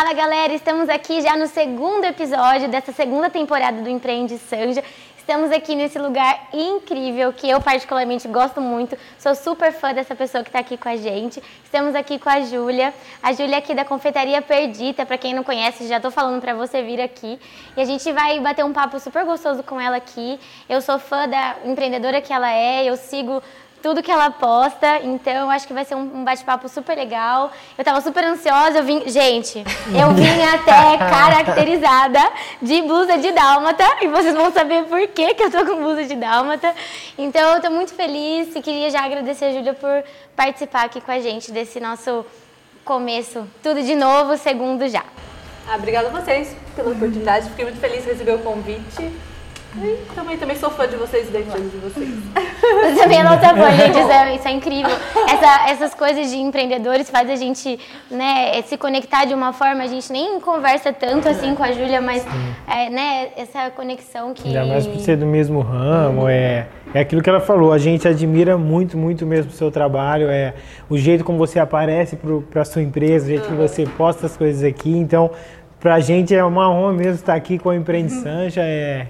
Fala galera, estamos aqui já no segundo episódio dessa segunda temporada do Empreende Sanja. Estamos aqui nesse lugar incrível que eu particularmente gosto muito. Sou super fã dessa pessoa que está aqui com a gente. Estamos aqui com a Júlia. A Júlia aqui da Confeitaria Perdita, para quem não conhece, já estou falando para você vir aqui. E a gente vai bater um papo super gostoso com ela aqui. Eu sou fã da empreendedora que ela é, eu sigo tudo que ela posta, então acho que vai ser um bate-papo super legal. Eu tava super ansiosa, eu vim, gente, eu vim até caracterizada de blusa de dálmata e vocês vão saber por que, que eu tô com blusa de dálmata. Então eu tô muito feliz e queria já agradecer a Júlia por participar aqui com a gente desse nosso começo, tudo de novo, segundo já. Ah, obrigada a vocês pela oportunidade, fiquei muito feliz de receber o convite. Também, também sou fã de vocês e de vocês. Você também é nossa fã, gente. Isso é, isso é incrível. Essa, essas coisas de empreendedores faz a gente né, se conectar de uma forma. A gente nem conversa tanto assim com a Júlia, mas é, né, essa conexão que. Ainda mais por ser do mesmo ramo, é, é aquilo que ela falou. A gente admira muito, muito mesmo o seu trabalho. É o jeito como você aparece para a sua empresa, o jeito que você posta as coisas aqui. Então Pra gente é uma honra mesmo estar aqui com a Empreende. Sanja. É...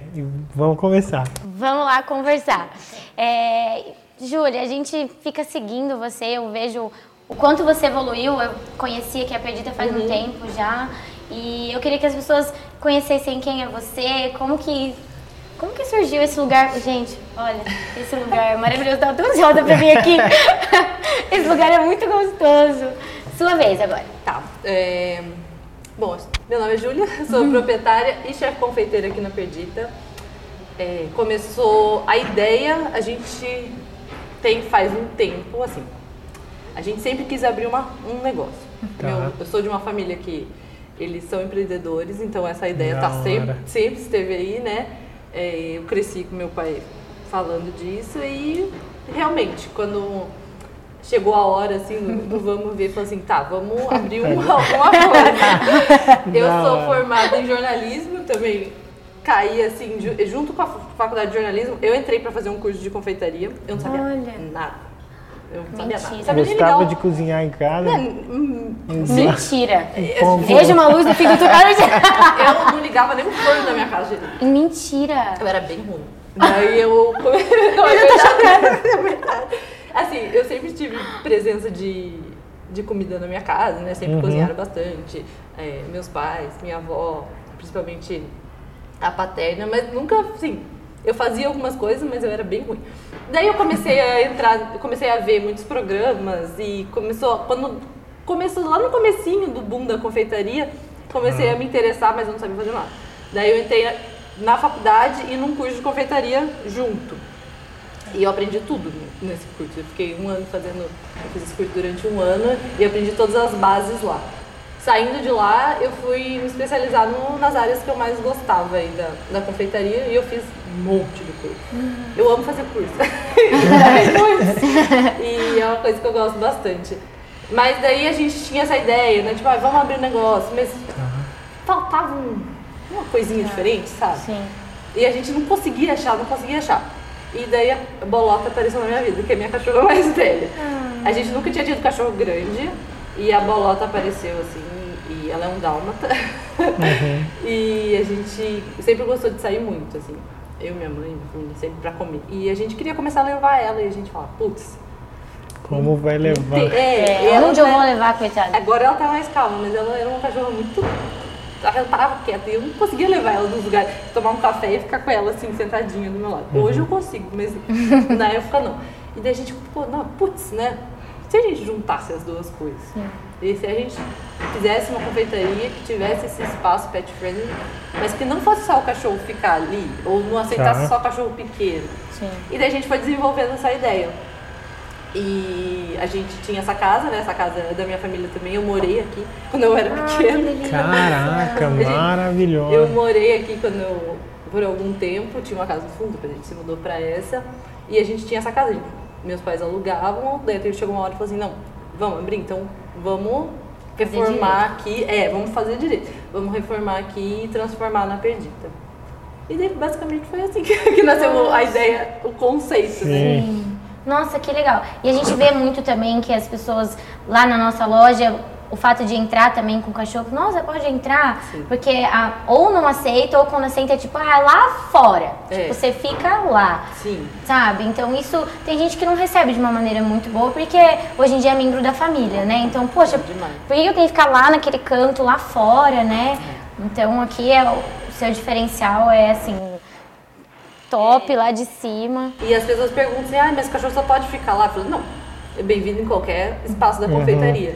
vamos começar. Vamos lá conversar. É... Júlia, a gente fica seguindo você, eu vejo o quanto você evoluiu. Eu conhecia que a Perdita faz uhum. um tempo já. E eu queria que as pessoas conhecessem quem é você, como que como que surgiu esse lugar? Gente, olha, esse lugar é maravilhoso. Estava tão ansiosa para vir aqui. esse lugar é muito gostoso. Sua vez agora. Tá. É... Bom, meu nome é Júlia, sou proprietária e chefe confeiteira aqui na Perdita. É, começou a ideia, a gente tem faz um tempo, assim, a gente sempre quis abrir uma, um negócio. Tá. Meu, eu sou de uma família que eles são empreendedores, então essa ideia tá sempre, sempre esteve aí, né? É, eu cresci com meu pai falando disso e realmente, quando chegou a hora, assim, do, do vamos ver, falou assim, tá, vamos abrir uma, alguma coisa. Eu sou formada em jornalismo também, caí, assim, junto com a faculdade de jornalismo, eu entrei para fazer um curso de confeitaria, eu não sabia Olha. nada. Eu não sabia Mentira. nada. Gostava de cozinhar em casa? Hum, Mentira. Veja uma luz e fica tudo Eu não ligava nem o forno da minha casa. Mentira. Eu era bem ruim. Daí eu... não, é verdade. É verdade. Assim, eu sempre tive presença de, de comida na minha casa, né? Sempre uhum. cozinharam bastante. É, meus pais, minha avó, principalmente a paterna, mas nunca, assim, eu fazia algumas coisas, mas eu era bem ruim. Daí eu comecei a entrar, comecei a ver muitos programas e começou, quando começou lá no comecinho do boom da confeitaria, comecei uhum. a me interessar, mas eu não sabia fazer nada. Daí eu entrei na faculdade e num curso de confeitaria junto. E eu aprendi tudo nesse curso. Eu fiquei um ano fazendo, eu fiz esse curso durante um ano e aprendi todas as bases lá. Saindo de lá, eu fui me especializar no, nas áreas que eu mais gostava aí da, da confeitaria e eu fiz um monte de curso. Uhum. Eu amo fazer curso. e é uma coisa que eu gosto bastante. Mas daí a gente tinha essa ideia, né? Tipo, ah, vamos abrir um negócio, mas faltava um, uma coisinha diferente, sabe? Sim. E a gente não conseguia achar, não conseguia achar. E daí a bolota apareceu na minha vida, que é minha cachorra mais velha. Ah. A gente nunca tinha tido cachorro grande e a bolota apareceu assim, e ela é um dálmata. Uhum. e a gente sempre gostou de sair muito, assim. Eu, minha mãe, minha família, sempre pra comer. E a gente queria começar a levar ela e a gente fala, putz. Como vai levar? É, é onde eu vou levar, coitada? Agora ela tá mais calma, mas ela era uma cachorra muito ela parava quieta e eu não conseguia levar ela nos lugares, tomar um café e ficar com ela assim, sentadinha do meu lado. Uhum. Hoje eu consigo, mas na época não. E daí a gente, pô, não, putz, né? Se a gente juntasse as duas coisas, Sim. e se a gente fizesse uma confeitaria que tivesse esse espaço pet friendly, mas que não fosse só o cachorro ficar ali, ou não aceitasse tá. só o cachorro pequeno. Sim. E daí a gente foi desenvolvendo essa ideia. E a gente tinha essa casa, né? Essa casa da minha família também. Eu morei aqui quando eu era ah, pequena. Caraca, maravilhoso. Eu morei aqui quando eu, por algum tempo, tinha uma casa no fundo, a gente se mudou pra essa. E a gente tinha essa casa. Meus pais alugavam, daí chegou uma hora e falou assim, não, vamos abrir, então vamos reformar aqui. É, vamos fazer direito. Vamos reformar aqui e transformar na Perdita. E daí basicamente foi assim que, que nasceu a ideia, o conceito, né? Sim. né? Nossa, que legal. E a gente vê muito também que as pessoas lá na nossa loja o fato de entrar também com o cachorro, nossa, pode entrar, Sim. porque a, ou não aceita, ou quando aceita é tipo, ah, lá fora. É. Tipo, você fica lá. Sim. Sabe? Então isso tem gente que não recebe de uma maneira muito boa, porque hoje em dia é membro da família, né? Então, poxa, Demais. por que eu tenho que ficar lá naquele canto, lá fora, né? Então aqui é o seu diferencial é assim, top lá de cima. E as pessoas perguntam assim, ah, mas o cachorro só pode ficar lá? Eu falo, não, é bem-vindo em qualquer espaço da confeitaria.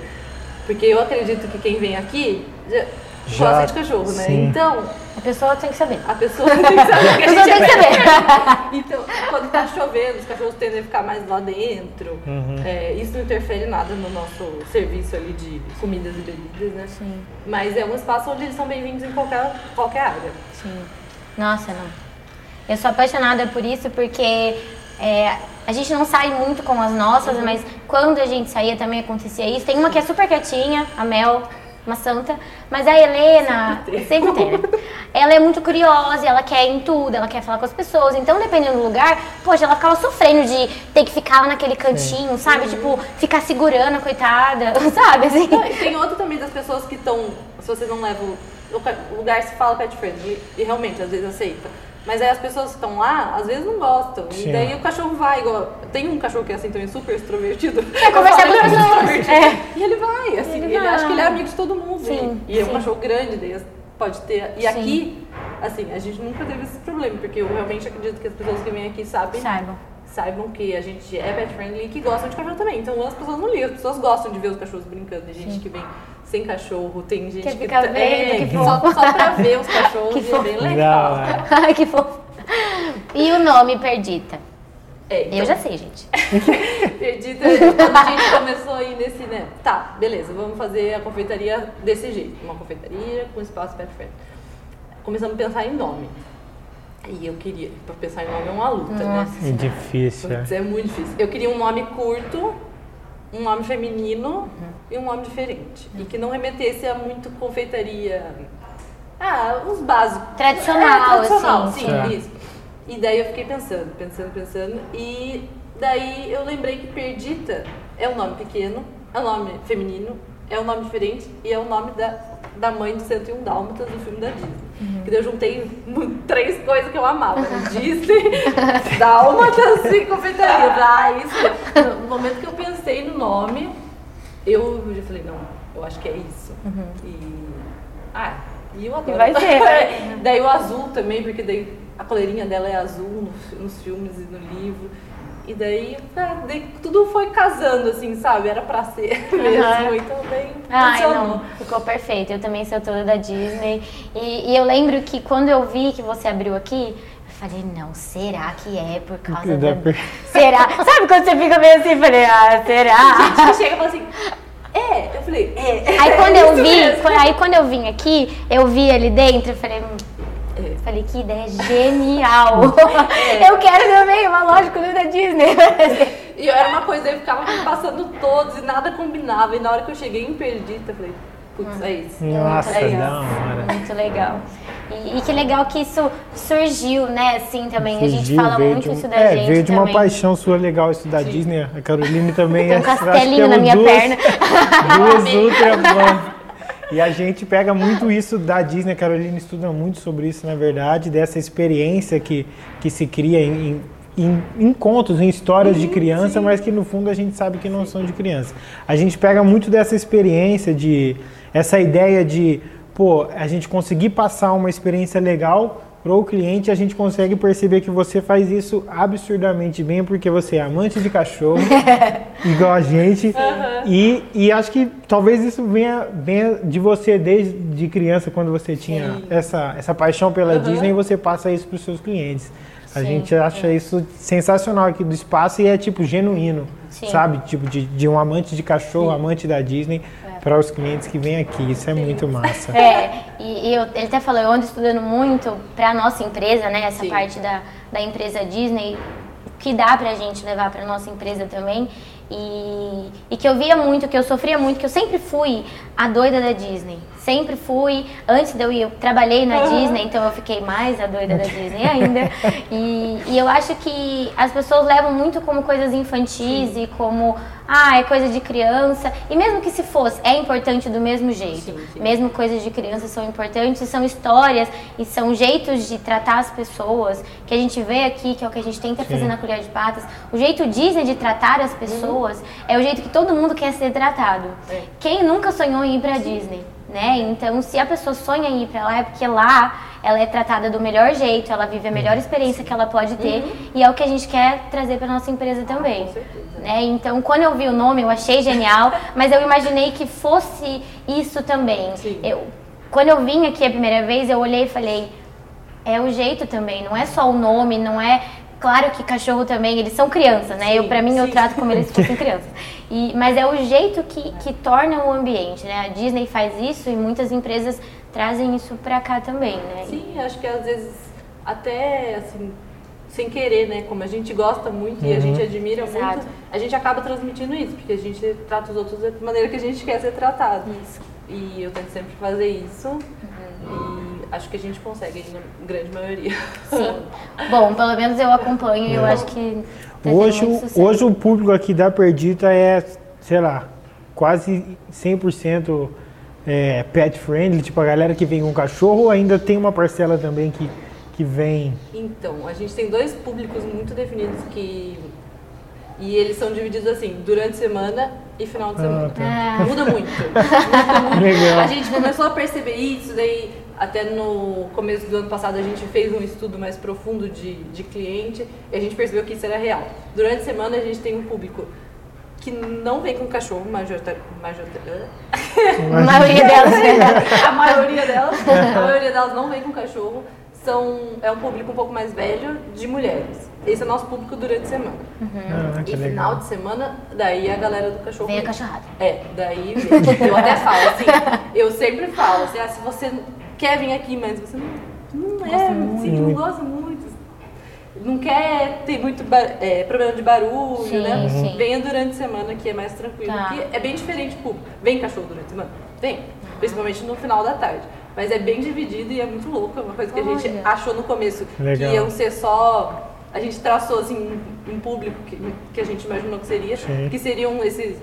Porque eu acredito que quem vem aqui já, Já- gosta de cachorro, né? sim. Então, A pessoa tem que saber. a pessoa tem que saber que A a pessoa gente tem que é saber. Então, quando tá chovendo, os cachorros tendem a ficar mais lá dentro. Uhum. É, isso não interfere nada no nosso serviço ali de comidas e bebidas, né? Sim. Mas é um espaço onde eles são bem-vindos em qualquer, qualquer área. Sim. Nossa, não. Eu sou apaixonada por isso porque é, a gente não sai muito com as nossas, mas quando a gente saía também acontecia isso. Tem uma que é super quietinha, a Mel, uma santa, mas a Helena sempre tem, né? Ela é muito curiosa, ela quer ir em tudo, ela quer falar com as pessoas. Então, dependendo do lugar, poxa, ela ficava sofrendo de ter que ficar lá naquele cantinho, sabe? Tipo, ficar segurando coitada, sabe? Assim. E tem outro também das pessoas que estão, se você não leva o, o ca- o lugar se fala pet friendly e realmente às vezes aceita. Mas aí as pessoas que estão lá, às vezes não gostam. Sim. E daí o cachorro vai, igual. Tem um cachorro que é assim também super extrovertido. Quer conversar com as falo, "Ele é pessoas." extrovertido. É. E ele vai, assim, Ele ele, acha que ele é amigo de todo mundo. Sim, E, e é um cachorro grande, daí pode ter. E Sim. aqui, assim, a gente nunca teve esse problema, porque eu realmente acredito que as pessoas que vêm aqui sabem Saibam. Saibam que a gente é pet friendly e que gostam de cachorro também. Então as pessoas não ligam, as pessoas gostam de ver os cachorros brincando. Tem gente que vem sem cachorro, tem gente Quer que ficar tá- vendo, é, que só, fofo. só pra ver os cachorros Que e é fofo. bem legal. hora. Ai, que fofo. E o nome Perdita? É, então, Eu já sei, gente. Perdida, quando a gente começou a ir nesse, né? Tá, beleza, vamos fazer a confeitaria desse jeito. Uma confeitaria com espaço pet friendly. Começamos a pensar em nome. E eu queria, pra pensar em nome é uma luta, né? Nossa. É difícil. Putz, é muito difícil. Eu queria um nome curto, um nome feminino e um nome diferente. E que não remetesse a muito confeitaria. Ah, os básicos. Tradicional, é, tradicional, assim, sim, sim. isso. E daí eu fiquei pensando, pensando, pensando. E daí eu lembrei que Perdita é um nome pequeno, é um nome feminino, é um nome diferente e é o nome da, da mãe de 101 Dálmatas do filme da Disney. Que daí eu juntei três coisas que eu amava? Disney, Dálmatas e confeitaria. Ah, isso. No momento que eu pensei no nome, eu já falei: não, eu acho que é isso. E. Ah, e eu adoro. E vai ser, né? daí o azul também, porque daí a coleirinha dela é azul nos filmes e no livro. E daí, ah, daí tudo foi casando, assim, sabe? Era pra ser mesmo. Então daí Ai, não, ficou perfeito. Eu também sou toda da Disney. E, e eu lembro que quando eu vi que você abriu aqui, eu falei, não, será que é por causa Da per- Será? Sabe quando você fica meio assim? Eu falei, ah, será? Gente chega e fala assim, é, eu falei, é. Aí é quando eu isso vi, quando- aí quando eu vim aqui, eu vi ali dentro, eu falei, É. falei que ideia genial. Eu quero também uma loja com da Disney. E era uma coisa, eu ficava me passando todos e nada combinava. E na hora que eu cheguei em Perdita, eu falei, putz, é isso. Nossa, É isso. da hora. Muito legal. E, e que legal que isso surgiu, né, assim, também. a gente Surgiu, fala muito um- isso da é, gente veio de uma também. paixão sua legal isso da Disney. A Caroline também Tem um acho- acho que castelinho na minha duas, perna. Duas ultra bom. E a gente pega muito isso da Disney, a Carolina estuda muito sobre isso, na verdade, dessa experiência que, que se cria em, em, em contos, em histórias de criança, mas que no fundo a gente sabe que não são de criança. A gente pega muito dessa experiência de essa ideia de, pô, a gente conseguir passar uma experiência legal para o cliente, a gente consegue perceber que você faz isso absurdamente bem, porque você é amante de cachorro, igual a gente, e, e acho que talvez isso venha, venha de você desde de criança, quando você tinha essa, essa paixão pela Disney, e você passa isso para os seus clientes. A Sim, gente acha isso sensacional aqui do espaço e é tipo genuíno, Sim. sabe? Tipo de, de um amante de cachorro, amante da Disney, para os clientes que vêm aqui. Isso é muito massa. É, e, e eu- ele até falou, eu ando estudando muito para nossa empresa, né? Essa Sim. parte da, da empresa Disney, o que dá pra gente levar pra nossa empresa também. E, e que eu via muito, que eu sofria muito, que eu sempre fui a doida da Disney. Sempre fui. Antes de eu ir, eu trabalhei na Disney, então eu fiquei mais a doida da Disney ainda. E, e eu acho que as pessoas levam muito como coisas infantis Sim. e como ah, é coisa de criança. E mesmo que se fosse, é importante do mesmo jeito. Sim, sim. Mesmo coisas de criança são importantes, são histórias e são jeitos de tratar as pessoas que a gente vê aqui, que é o que a gente tenta sim. fazer na Colher de Patas. O jeito Disney de tratar as pessoas uhum. é o jeito que todo mundo quer ser tratado. É. Quem nunca sonhou em ir pra Disney? Né? Então, se a pessoa sonha em ir para lá, é porque lá ela é tratada do melhor jeito, ela vive a melhor experiência que ela pode ter uhum. e é o que a gente quer trazer para nossa empresa também. Ah, com certeza. Né? Então, quando eu vi o nome, eu achei genial, mas eu imaginei que fosse isso também. Sim. Eu, quando eu vim aqui a primeira vez, eu olhei e falei, é o jeito também, não é só o nome, não é claro que cachorro também, eles são crianças, né? Sim, eu para mim sim. eu trato como eles fossem crianças. E, mas é o jeito que, que torna o ambiente, né? A Disney faz isso e muitas empresas trazem isso para cá também, né? Sim, acho que às vezes até assim sem querer, né? Como a gente gosta muito uhum. e a gente uhum. admira Exato. muito, a gente acaba transmitindo isso, porque a gente trata os outros da maneira que a gente quer ser tratado. Isso. E eu tento sempre fazer isso. Acho que a gente consegue, na grande maioria. Sim. Bom, pelo menos eu acompanho e eu acho que. Tá hoje, hoje o público aqui da Perdita é, sei lá, quase 100% é, pet friendly, tipo a galera que vem com cachorro, ou ainda tem uma parcela também que que vem? Então, a gente tem dois públicos muito definidos que. E eles são divididos assim, durante a semana e final de ah, semana. Ah, tá. Muda muito. Muda muito. Legal. A gente começou a perceber isso, daí até no começo do ano passado a gente fez um estudo mais profundo de, de cliente e a gente percebeu que isso era real. Durante a semana a gente tem um público que não vem com cachorro, majorita, majorita, a maioria delas. a maioria delas, a maioria delas não vem com cachorro são, é um público um pouco mais velho de mulheres. Esse é o nosso público durante a semana. Uhum. Ah, e legal. final de semana, daí a galera do cachorro. Vem a cachorrada. É, daí eu até falo assim, eu sempre falo assim, ah, se você quer vir aqui, mas você não, não é, assim, não gosta muito, não quer ter muito é, problema de barulho, sim, né? Sim. Venha durante a semana que é mais tranquilo. Tá. é bem diferente público. Vem cachorro durante a semana? Vem. Principalmente no final da tarde. Mas é bem dividido e é muito louco. É uma coisa que Olha. a gente achou no começo Legal. que iam ser só. A gente traçou assim um público que, que a gente imaginou que seria, Sim. que seriam esses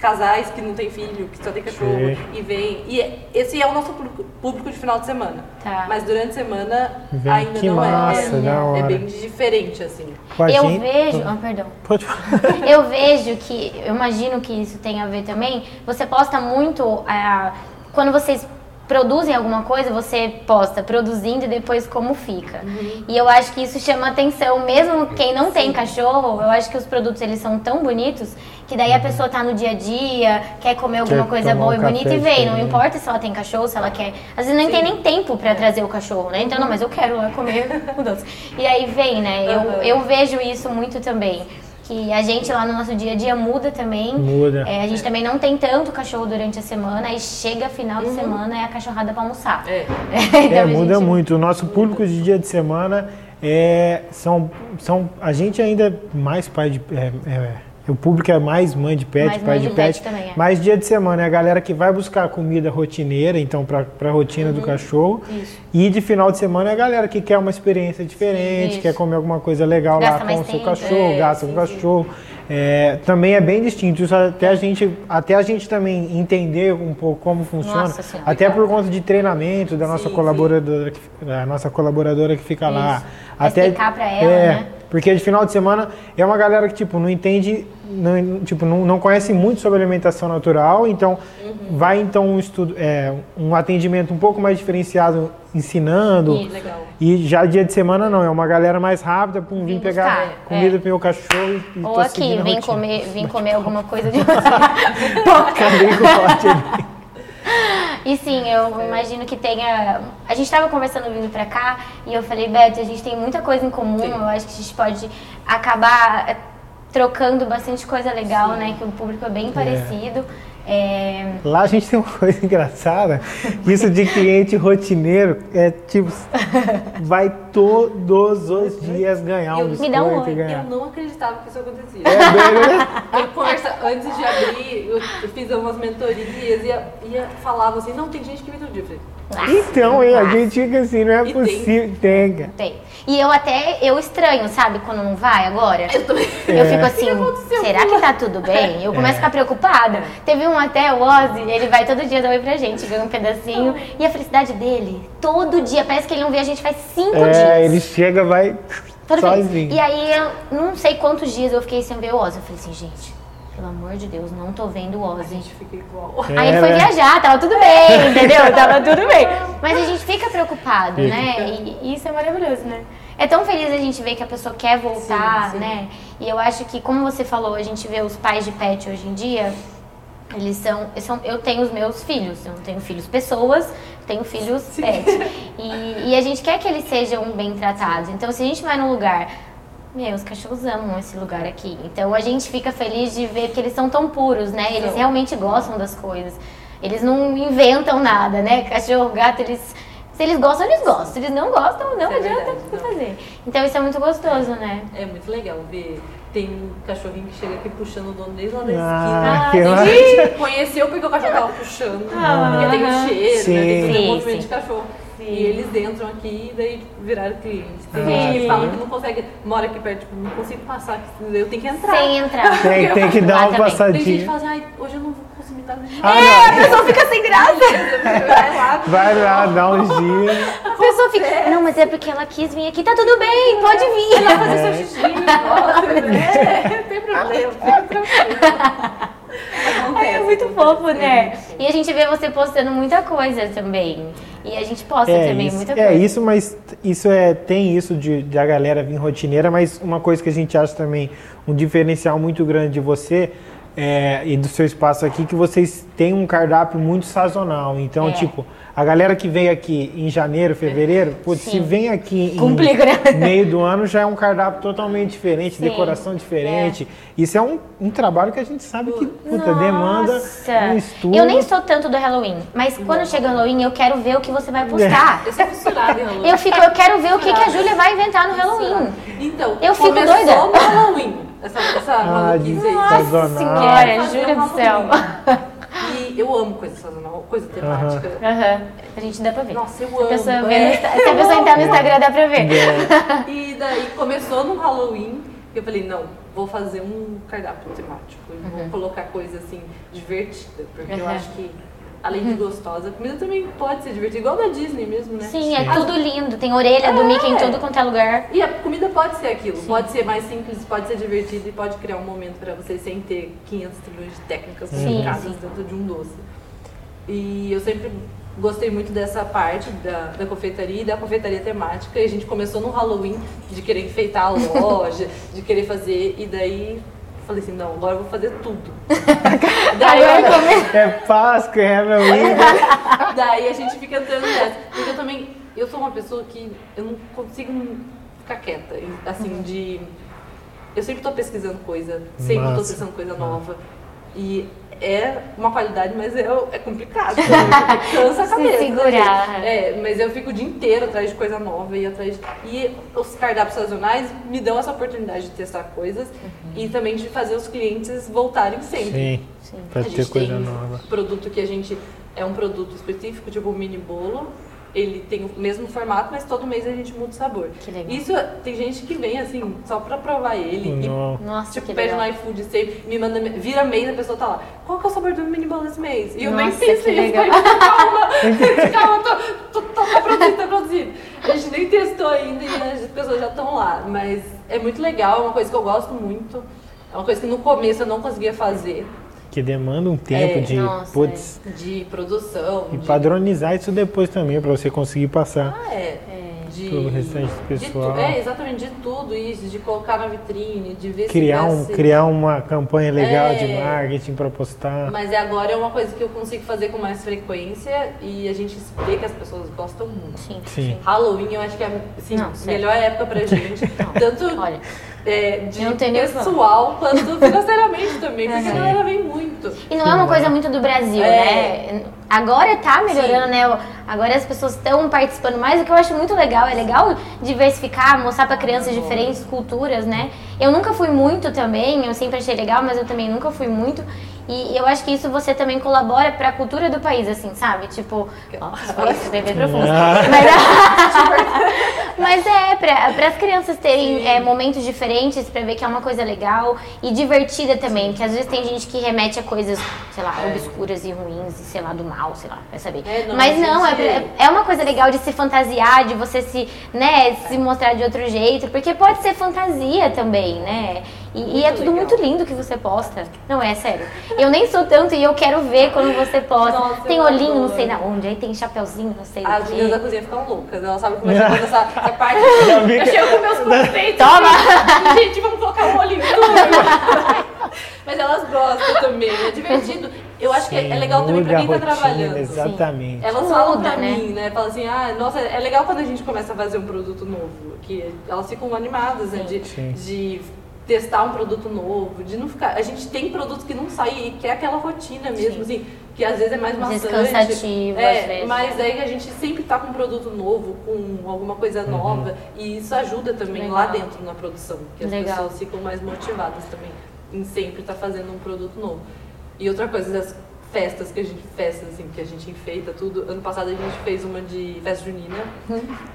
casais que não tem filho, que só tem cachorro Sim. e vem. E esse é o nosso público de final de semana. Tá. Mas durante a semana vem. ainda que não é. massa, é. É, é bem diferente, assim. Eu gente... vejo. Ah, perdão. Pode falar. eu vejo que, eu imagino que isso tem a ver também. Você posta muito. Uh, quando vocês produzem alguma coisa, você posta produzindo e depois como fica. Uhum. E eu acho que isso chama atenção, mesmo quem não Sim. tem cachorro, eu acho que os produtos eles são tão bonitos que daí a uhum. pessoa tá no dia a dia, quer comer alguma quer coisa boa um e bonita e vem. Não importa se ela tem cachorro, se ela quer. Às vezes não Sim. tem nem tempo para trazer o cachorro, né? Então, não, mas eu quero lá comer o doce. E aí vem, né? Eu, uhum. eu vejo isso muito também que a gente lá no nosso dia a dia muda também. Muda. É, a gente também não tem tanto cachorro durante a semana e chega final uhum. de semana é a cachorrada para almoçar. É, então é muda gente... muito. O nosso público de dia de semana é, são, são. A gente ainda é mais pai de. É, é, o público é mais mãe de pet, mais pai de, de pet. Também, é. Mais dia de semana é a galera que vai buscar comida rotineira, então para a rotina uhum. do cachorro. Isso. E de final de semana é a galera que quer uma experiência diferente, Isso. quer comer alguma coisa legal gasta lá com o seu cachorro, é, gasta com o cachorro. É, também é bem distinto. Isso até a gente, até a gente também entender um pouco como funciona. Nossa, até por conta de treinamento da nossa sim, colaboradora, sim. da nossa colaboradora que fica Isso. lá. Até explicar para ela, é, né? Porque de final de semana é uma galera que tipo não entende, não, tipo não, não conhece muito sobre alimentação natural, então uhum. vai então um estudo, é, um atendimento um pouco mais diferenciado ensinando. Sim, legal. E já dia de semana não, é uma galera mais rápida para vir pegar buscar, comida é. pro meu cachorro e Ou aqui, vem comer, vem comer alguma coisa de você. Acabei com o pote ali. E sim, eu imagino que tenha. A gente estava conversando vindo para cá e eu falei, Beto, a gente tem muita coisa em comum, sim. eu acho que a gente pode acabar trocando bastante coisa legal, sim. né? Que o público é bem é. parecido. É, Lá a gente tem uma coisa engraçada, isso de cliente rotineiro é tipo, vai todos os dias ganhar um Eu- biscoito Me dá um e oi. ganhar. Eu não acreditava que isso acontecia. É né? Eu conversa, antes de abrir, eu, eu fiz umas mentorias e ia, ia falava assim, não, tem gente que vem todo dia. Eu falei, Então, hein, a gente fica assim, não é E possível. Tem, tem. E eu até, eu estranho, sabe, quando não vai agora. eu também. Eu É. fico assim, será que tá tudo bem? Eu começo a ficar preocupada. Teve um até, o Ozzy, ele vai todo dia dar oi pra gente, ganha um pedacinho. E a felicidade dele, todo dia, parece que ele não vê a gente faz cinco É, dias. ele chega, vai vez. sozinho. E aí, eu não sei quantos dias eu fiquei sem ver o Ozzy. Eu falei assim, gente, pelo amor de Deus, não tô vendo o A Ozzy. gente fica igual. Aí ele É, foi né? viajar, tava tudo bem, entendeu? Tava tudo bem. Mas a gente fica preocupado, Fica. né? E, e isso é maravilhoso, né? É tão feliz a gente ver que a pessoa quer voltar, Sim, sim. né? E eu acho que, como você falou, a gente vê os pais de pet hoje em dia, eles são. eles são eu tenho os meus filhos, eu não tenho filhos pessoas, tenho filhos pet. E, e a gente quer que eles sejam bem tratados. Então, se a gente vai num lugar. Meu, os cachorros amam esse lugar aqui. Então a gente fica feliz de ver que eles são tão puros, né? Eles São. realmente gostam das coisas. Eles não inventam nada, né? Cachorro, gato, eles. Se eles gostam, eles gostam. Se eles não gostam, não Isso é adianta verdade, o que não. fazer. Então isso é muito gostoso, né? É muito legal ver. Tem um cachorrinho que chega aqui puxando o dono desde lá da Ah, esquina. que tem massa. gente que conheceu porque o cachorro tava puxando. porque tem um cheiro, Sim. né? Tem que fazer Sim, um movimento sim. de cachorro. E eles entram aqui e daí viraram clientes. Tem Ah, gente que sim. fala que não consegue, mora aqui perto, tipo, não consigo passar, aqui, eu tenho que entrar. Sem entrar. Tem, tem que dar Lá uma também. Tem gente que passadinha. fala assim, ai, hoje eu não vou consumir nada de Ah, A não. pessoa fica sem graça. Vai lá. Vai lá, dá uns dias. A pessoa fica. Não, mas é porque ela quis vir aqui. Tá tudo bem, pode vir. fazer seu xixi, é, não tem problema, fica tranquilo. Ai, é muito fofo, né? E a gente vê você postando muita coisa também. E a gente posta É também isso, muita é coisa. isso, mas isso é tem isso de, de a galera vir rotineira, mas uma coisa que a gente acha também um diferencial muito grande de você é, e do seu espaço aqui que vocês têm um cardápio muito sazonal. Então, É. tipo, a galera que vem aqui em janeiro, fevereiro, putz, se vem aqui Complica, né? em meio do ano já é um cardápio totalmente diferente, Sim. decoração diferente. Isso é um, um trabalho que a gente sabe que puta, Nossa. demanda um estudo. Eu nem sou tanto do Halloween, mas quando chega Halloween eu quero ver o que você vai postar. Eu sou fissurada em Halloween. Eu fico, eu quero ver o que, que a Júlia vai inventar no Halloween. Então, Eu fico doida. no Halloween. Essa, essa Ah, maluquice aí. Nossa Sazonal. senhora, do céu. E eu amo coisa sazonal, coisa temática. Aham. A gente dá pra ver. Nossa, eu se a pessoa, amo. no É, Insta- se a pessoa entrar no Instagram, dá pra ver. E daí começou no Halloween, e eu falei, não, vou fazer um cardápio temático. E vou colocar coisa assim, divertida. Porque eu Uhum. acho que, além de gostosa, a comida também pode ser divertida, igual da Disney mesmo, né? Sim, é Sim. tudo lindo. Tem orelha do Mickey em É. tudo quanto é lugar. E a comida pode ser aquilo, pode ser mais simples, pode ser divertida e pode criar um momento pra você sem ter 500 trilhões de técnicas Sim, complicadas sim. dentro de um doce. E eu sempre gostei muito dessa parte da, da confeitaria e da confeitaria temática. E a gente começou no Halloween de querer enfeitar a loja, de querer fazer, e daí falei assim, não, agora eu vou fazer tudo. daí, Agora come- É Páscoa, é Halloween. daí a gente fica entrando nessa. Porque eu também, eu sou uma pessoa que eu não consigo ficar quieta, assim, de... Eu sempre tô pesquisando coisa, sempre tô Massa. pesquisando coisa nova. E é uma qualidade, mas é, é complicado. Cansa a Se cabeça. né, segurar. gente? É, mas eu fico o dia inteiro atrás de coisa nova e atrás. E os cardápios sazonais me dão essa oportunidade de testar coisas e também de fazer os clientes voltarem sempre. Sim, pra A ter gente coisa tem nova. produto que a gente é um produto específico, tipo o mini bolo. Ele tem o mesmo formato, mas todo mês a gente muda o sabor. Que legal. Isso tem gente que vem assim só pra provar ele. E, Não. Nossa, tipo, que pede legal. no iFood sempre, me manda, vira mês, a pessoa tá lá. Qual que é o sabor do mini bolo desse mês? E eu nem Nossa, pensei, eu legal. falei, calma, calma, tô, tô, tô, tá produzido, tá produzido. A gente nem testou ainda e as pessoas já estão lá. Mas é muito legal, é uma coisa que eu gosto muito. É uma coisa que no começo eu não conseguia fazer. Que demanda um tempo É, de, nossa, putz, De produção. e de... padronizar isso depois também, pra você conseguir passar. Ah, é. de. Pro restante do de pessoal. tu- é, exatamente, de tudo isso, de colocar na vitrine, de ver Criar, se um, criar uma campanha legal É. de marketing para postar. Mas é agora é uma coisa que eu consigo fazer com mais frequência e a gente vê que as pessoas gostam muito. Sim, Sim. Halloween eu acho que é assim, Não, a melhor época pra gente. Tanto Olha, é, de Eu pessoal quanto financeiramente também, porque a galera vem muito. E não é uma coisa muito do Brasil, É. né? Agora tá melhorando, né? Agora as pessoas estão participando mais, o que eu acho muito legal. É legal diversificar, mostrar pra crianças diferentes culturas, né? Eu nunca fui muito também, eu sempre achei legal, mas eu também nunca fui muito. E eu acho que isso você também colabora pra cultura do país, assim, sabe? Tipo, nossa, foi isso, profundo. Mas, mas é, para as crianças terem é, momentos diferentes, pra ver que é uma coisa legal e divertida também, porque às vezes tem gente que remete a coisas, sei lá, obscuras e ruins, e sei lá, do mal, sei lá, vai saber. É, não, mas a não, é, é uma coisa legal de se fantasiar, de você se, né, se mostrar de outro jeito, porque pode ser fantasia também, né? E, e é tudo legal. muito lindo que você posta. Não é, sério. Eu nem sou tanto e eu quero ver quando você posta. Nossa, tem olhinho, não adoro. sei na onde, aí tem chapeuzinho, não sei As meninas da cozinha ficam loucas, elas sabem como é que essa, essa parte. Eu chego com meus confeitos. Toma! Gente, vamos colocar um olhinho. Mas elas gostam também, é divertido. Eu acho que é legal também pra quem tá rotina, trabalhando. Exatamente. Elas falam pra né? mim, né? Falam assim, ah, nossa, é legal quando a gente começa a fazer um produto novo. Que elas ficam animadas, né? De, Sim. de testar um produto novo, de não ficar. A gente tem produtos que não saem e quer aquela rotina mesmo, assim, que às vezes é mais maçante. é, às vezes. Mas aí a gente sempre tá com um produto novo, com alguma coisa nova, e isso ajuda também Legal. lá dentro na produção, que as Legal. pessoas ficam mais motivadas também em sempre estar fazendo um produto novo. E outra coisa das festas que a gente festas assim que a gente enfeita tudo. Ano passado a gente fez uma de festa junina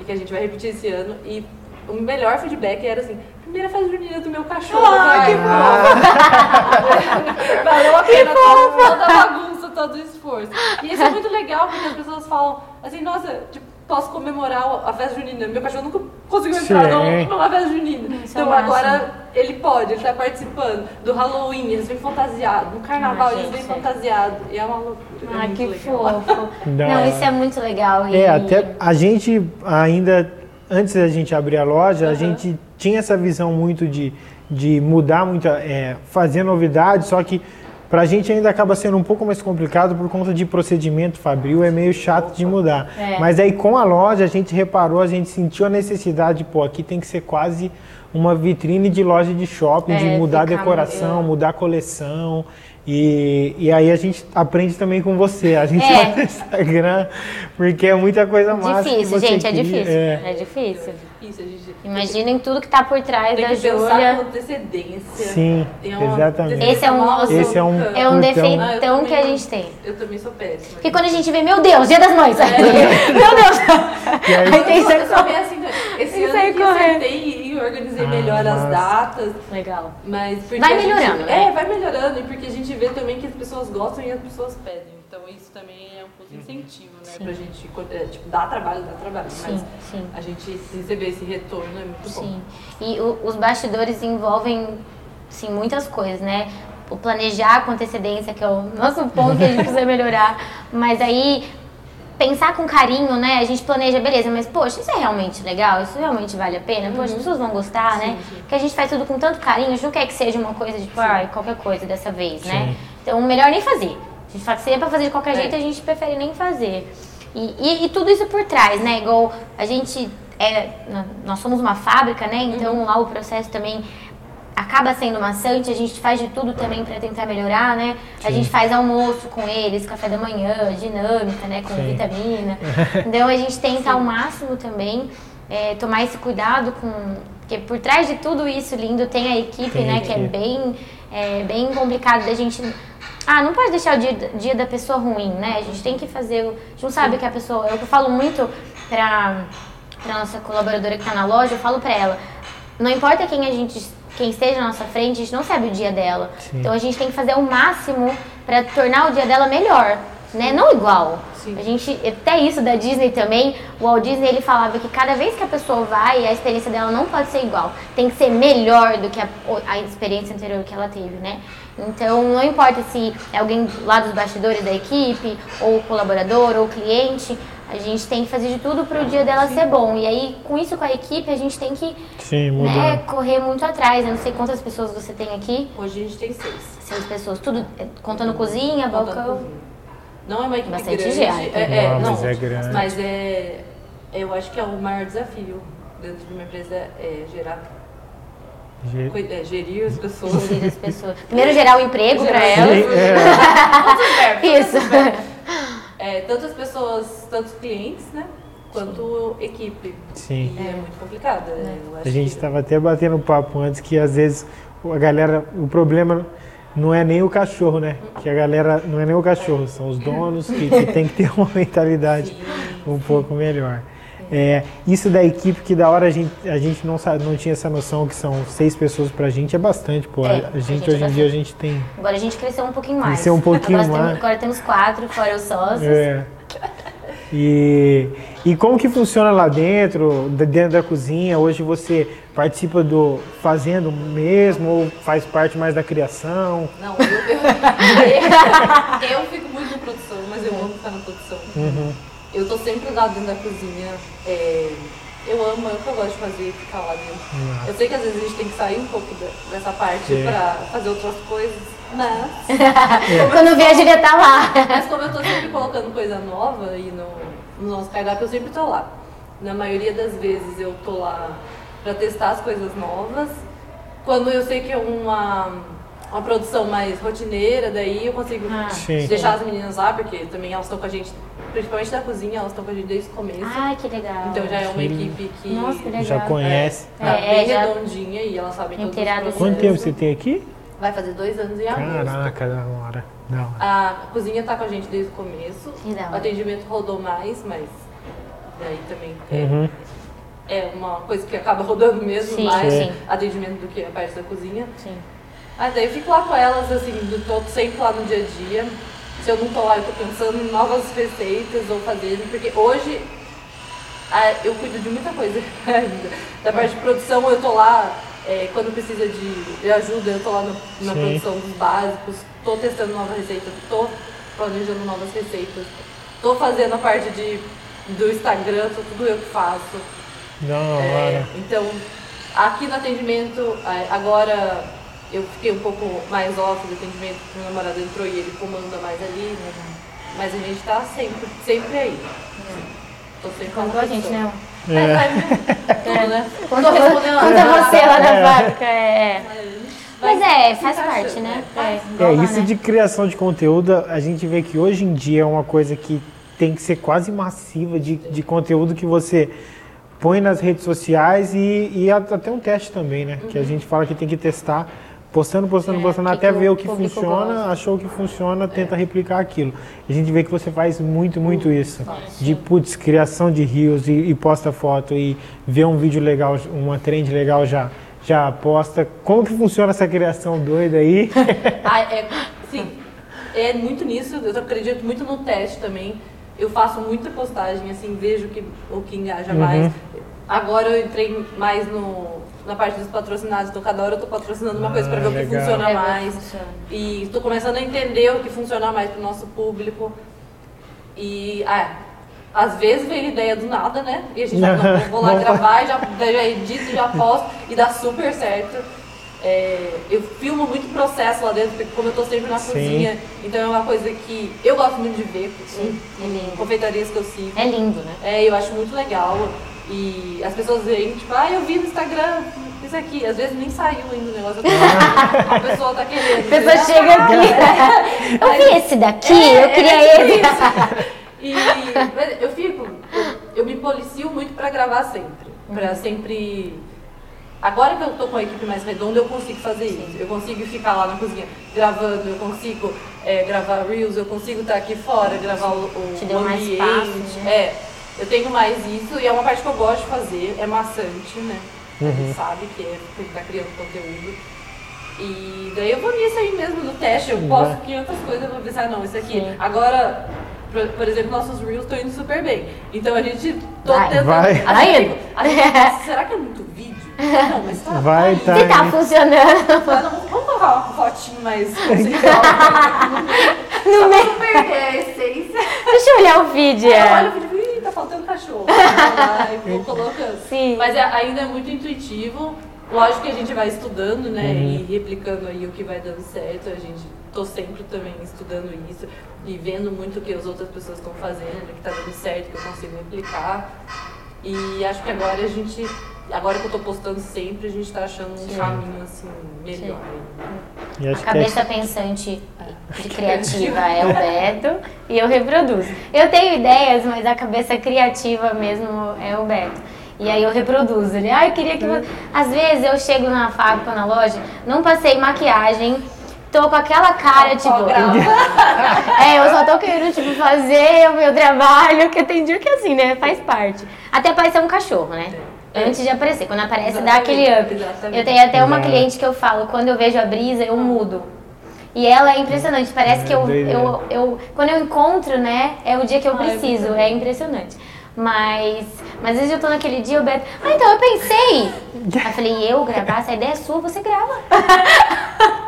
e que a gente vai repetir esse ano e o melhor feedback era assim, primeira festa junina do meu cachorro. Ai, que Valeu a pena todo- toda a bagunça, todo o esforço. E isso é muito legal porque as pessoas falam assim, nossa, tipo, posso comemorar a festa junina. Meu cachorro nunca conseguiu entrar Sim. num- numa festa junina. Isso é então máximo. agora ele pode, ele tá participando do Halloween, eles vêm fantasiados, no carnaval Ah, eles vêm fantasiados. E é uma loucura. é Ai, muito que legal. fofo. Não, hora. isso é muito legal. E... É, até a gente ainda, antes da gente abrir a loja, a Aham. gente tinha essa visão muito de, de mudar muito, é, fazer novidades, só que pra gente ainda acaba sendo um pouco mais complicado por conta de procedimento fabril, é meio chato de mudar. É. Mas aí com a loja a gente reparou, a gente sentiu a necessidade, pô, aqui tem que ser quase uma vitrine de loja de shopping, É, de mudar a decoração, mudar a coleção. E, e aí a gente aprende também com você. A gente É. vai no Instagram, porque é muita coisa massa. que Difícil, você gente, é difícil. É. É, difícil. A gente Imaginem tudo que tá por trás tem da Júlia. com antecedência. Sim, Tem uma exatamente. Esse é um nosso- Esse é um- É um Ah, eu defeitão também que a gente tem. Eu também sou péssima. Porque quando a gente vê, meu Deus, dia das mães. É. Meu Deus. E aí- Aí tem assim, esse ano que eu correndo. Organizei Ah, melhor as datas. Legal. Mas porque Vai a gente- melhorando, né? É, vai melhorando. E porque a gente vê também que as pessoas gostam e as pessoas pedem. Então isso também é um pouco incentivo, né? Sim. Pra gente, é, tipo, dá trabalho, dá trabalho. Sim, mas sim. a gente receber esse retorno é muito bom. Sim. E o- os bastidores envolvem, sim, muitas coisas, né? O planejar com antecedência, que é o nosso ponto que a gente precisa melhorar. Mas aí, pensar com carinho, né? A gente planeja, beleza, mas poxa, isso é realmente legal? Isso realmente vale a pena? Poxa, as pessoas vão gostar, né? Sim, sim. Porque a gente faz tudo com tanto carinho, a gente não quer que seja uma coisa tipo, ai, qualquer coisa dessa vez, né? Sim. Então, melhor nem fazer. A gente fala que se é pra fazer de qualquer É. jeito, a gente prefere nem fazer. E, e- e tudo isso por trás, né? Igual a gente é, nós somos uma fábrica, né? Então lá o processo também acaba sendo maçante, a gente faz de tudo também para tentar melhorar, né? A gente faz almoço com eles, café da manhã, dinâmica, né? Com Sim. vitamina. Então a gente tenta ao máximo também é, tomar esse cuidado com. Porque por trás de tudo isso lindo tem a equipe, né? Que é bem, é, bem complicado da gente. Ah, não pode deixar o dia, dia da pessoa ruim, né? A gente tem que fazer. o- A gente não sabe que a pessoa. Eu falo muito pra, pra nossa colaboradora que tá na loja, eu falo pra ela. Não importa quem a gente. Quem esteja na nossa frente, a gente não sabe o dia dela. Sim. Então a gente tem que fazer o máximo pra tornar o dia dela melhor, né? Não igual. Sim. A gente, até isso da Disney também, o Walt Disney ele falava que cada vez que a pessoa vai, a experiência dela não pode ser igual. Tem que ser melhor do que a, a experiência anterior que ela teve, né? Então, não importa se é alguém lá dos bastidores da equipe, ou colaborador, ou cliente, a gente tem que fazer de tudo para o dia dela ser bom. E aí, com isso, com a equipe, a gente tem que Sim, né, correr muito atrás. Eu não sei quantas pessoas você tem aqui. Hoje a gente tem seis. Seis pessoas, tudo é, contando cozinha, Contando balcão. cozinha. Não é uma equipe Bastante grande. gente. É, é, Não, não, mas é grande. Mas é, eu acho que é o maior desafio dentro de uma empresa é gerar, é, gerir as pessoas. Gerir as pessoas. Primeiro gerar o emprego para Gerar- elas. É, Isso. É, tantas pessoas, tantos clientes, né? Quanto equipe. sim. E é muito complicado. né? Eu acho A gente que- estava até batendo papo antes que às vezes a galera, o problema não é nem o cachorro, né? Que a galera não é nem o cachorro, são os donos que, que tem que ter uma mentalidade um pouco melhor. É, isso da equipe que da hora a gente, a gente não, sabe, não tinha essa noção que são seis pessoas pra gente é bastante, pô. É, a a gente gente hoje em dia a gente tem. Agora a gente cresceu um pouquinho mais. Cresceu um pouquinho agora mais. Temos, agora temos quatro, fora os sócios. É. E, e como que funciona lá dentro, dentro da cozinha? Hoje você participa do fazendo mesmo ou faz parte mais da criação? Não, eu, eu, eu fico muito na produção, mas eu amo ficar na produção. Uhum. Eu tô sempre lá dentro da cozinha. é, eu amo, é o que eu gosto de fazer, ficar lá dentro. Eu sei que às vezes a gente tem que sair um pouco dessa parte É. pra fazer outras coisas, mas, Quando vê a Julia tá lá. mas como eu tô sempre colocando coisa nova e no, no nosso cardápio, eu sempre tô lá. Na maioria das vezes eu tô lá pra testar as coisas novas. Quando eu sei que é uma, uma produção mais rotineira, daí eu consigo Ah, deixar as meninas lá, porque também elas estão com a gente, principalmente da cozinha, elas estão com a gente desde o começo. Ai, que legal. então já é uma Sim. equipe que Nossa, que legal. Já conhece? tá É, bem já- redondinha e elas sabem todos os Inteirada. processos. Quanto tempo você tem aqui? Vai fazer dois anos em agosto. Caraca, da hora. Da hora. A cozinha tá com a gente desde o começo. O atendimento rodou mais, mas daí também é, Uhum. é uma coisa que acaba rodando mesmo Sim, mais sim. atendimento do que a parte da cozinha. Sim. Ah, daí eu fico lá com elas, assim, do- tô sempre lá no dia a dia. Se eu não tô lá, eu tô pensando em novas receitas ou fazendo, porque hoje ah, eu cuido de muita coisa ainda. Da parte de produção eu tô lá, é, quando precisa de, de ajuda, eu tô lá no- na Sim. produção dos básicos, tô testando novas receitas, tô planejando novas receitas, tô fazendo a parte de, do Instagram, tô tudo eu que faço. Da É, então, aqui no atendimento, é, agora eu fiquei um pouco mais off do atendimento, porque meu namorado entrou e ele comanda mais ali, né? Mas a gente tá sempre, sempre aí. Tô sempre Contou a gente, né? É. Tudo, né? Conta, Tô respondendo conta a- você lá na fábrica. É. Vai Mas é, faz parte, né? Faz. É, É, isso né? de criação de conteúdo, a gente vê que hoje em dia é uma coisa que tem que ser quase massiva de, de conteúdo que você põe nas redes sociais e, e até um teste também, né? Que a gente fala que tem que testar, postando, postando, É, postando, até ver o que funciona, gosta. achou que funciona, tenta replicar aquilo. A gente vê que você faz muito, muito isso. De, putz, criação de rios e, e posta foto e vê um vídeo legal, uma trend legal já. Já posta. Como que funciona essa criação doida aí? Ah, é, sim, é muito nisso, eu acredito muito no teste também. Eu faço muita postagem, assim, vejo que, o que engaja Uhum. mais. Agora eu entrei mais no, na parte dos patrocinados, então cada hora eu tô patrocinando uma coisa para ver Ah, o que legal. funciona É, mais. E estou começando a entender o que funciona mais pro nosso público. E ah, às vezes vem ideia do nada, né? E a gente já não, vou lá Não gravar, já, já edito, já posto e dá super certo. É, eu filmo muito processo lá dentro, porque como eu tô sempre na Sim. cozinha, então é uma coisa que eu gosto muito de ver, Sim, é em lindo. confeitarias que eu sigo. É lindo, né? É, eu acho muito legal. E as pessoas veem, tipo, ah, eu vi no Instagram isso aqui. Às vezes nem saiu ainda o negócio. A pessoa tá querendo. A pessoa chega aqui. Eu vi esse daqui, eu queria é esse. tipo E mas eu fico, eu, eu me policio muito pra gravar sempre. Pra sempre. Agora que eu tô com a equipe mais redonda, eu consigo fazer isso. Eu consigo ficar lá na cozinha gravando, eu consigo é, gravar Reels, eu consigo estar aqui fora, gravar o, o Te deu o mais ambiente. espaço, né? É, eu tenho mais isso e é uma parte que eu gosto de fazer, é maçante, né? A gente sabe que é porque tá criando conteúdo. E daí eu vou nisso aí mesmo no teste, eu posto 500 coisas, eu vou pensar, não, isso aqui. Sim. Agora, por, por exemplo, nossos Reels estão indo super bem. Então a gente tô Vai. tentando. Vai. a Vai gente a gente- será que é muito vídeo? Não, mas tá. Vai estar. Se tá funcionando. Mas não- Vamos colocar uma fotinho mais conceitual. No meio. Não perder a essência. Deixa eu olhar o vídeo. Eu olho e digo, ih, tá faltando cachorro. E vou colocando. Sim. Mas é- ainda é muito intuitivo. Lógico que a gente vai estudando, né? E replicando aí o que vai dando certo. A gente tô sempre também estudando isso e vendo muito o que as outras pessoas estão fazendo, que tá dando certo, que eu consigo replicar. E acho que agora a gente. Agora que eu tô postando sempre, a gente tá achando um caminho assim melhor. A é cabeça pensante de criativa é o Beto e eu reproduzo. Eu tenho ideias, mas a cabeça criativa mesmo é o Beto. E aí eu reproduzo. Ele, ah, eu queria que você... Às vezes eu chego na fábrica, na loja, não passei maquiagem, tô com aquela cara, tipo... É, eu só tô querendo, tipo, fazer o meu trabalho, que tem dia que assim, né, faz parte. Até parecer um cachorro, né? Antes de aparecer. Quando aparece, dá aquele up. Exatamente. Eu tenho até uma Exato. cliente que eu falo, quando eu vejo a brisa, eu mudo. E ela é impressionante, parece que eu, eu, eu. Quando eu encontro, né, é o dia que eu Ah, é preciso, é impressionante. Mas, mas às vezes eu tô naquele dia, o Beto. Ah, então eu pensei. Aí eu falei, eu gravar, essa ideia é sua, você grava.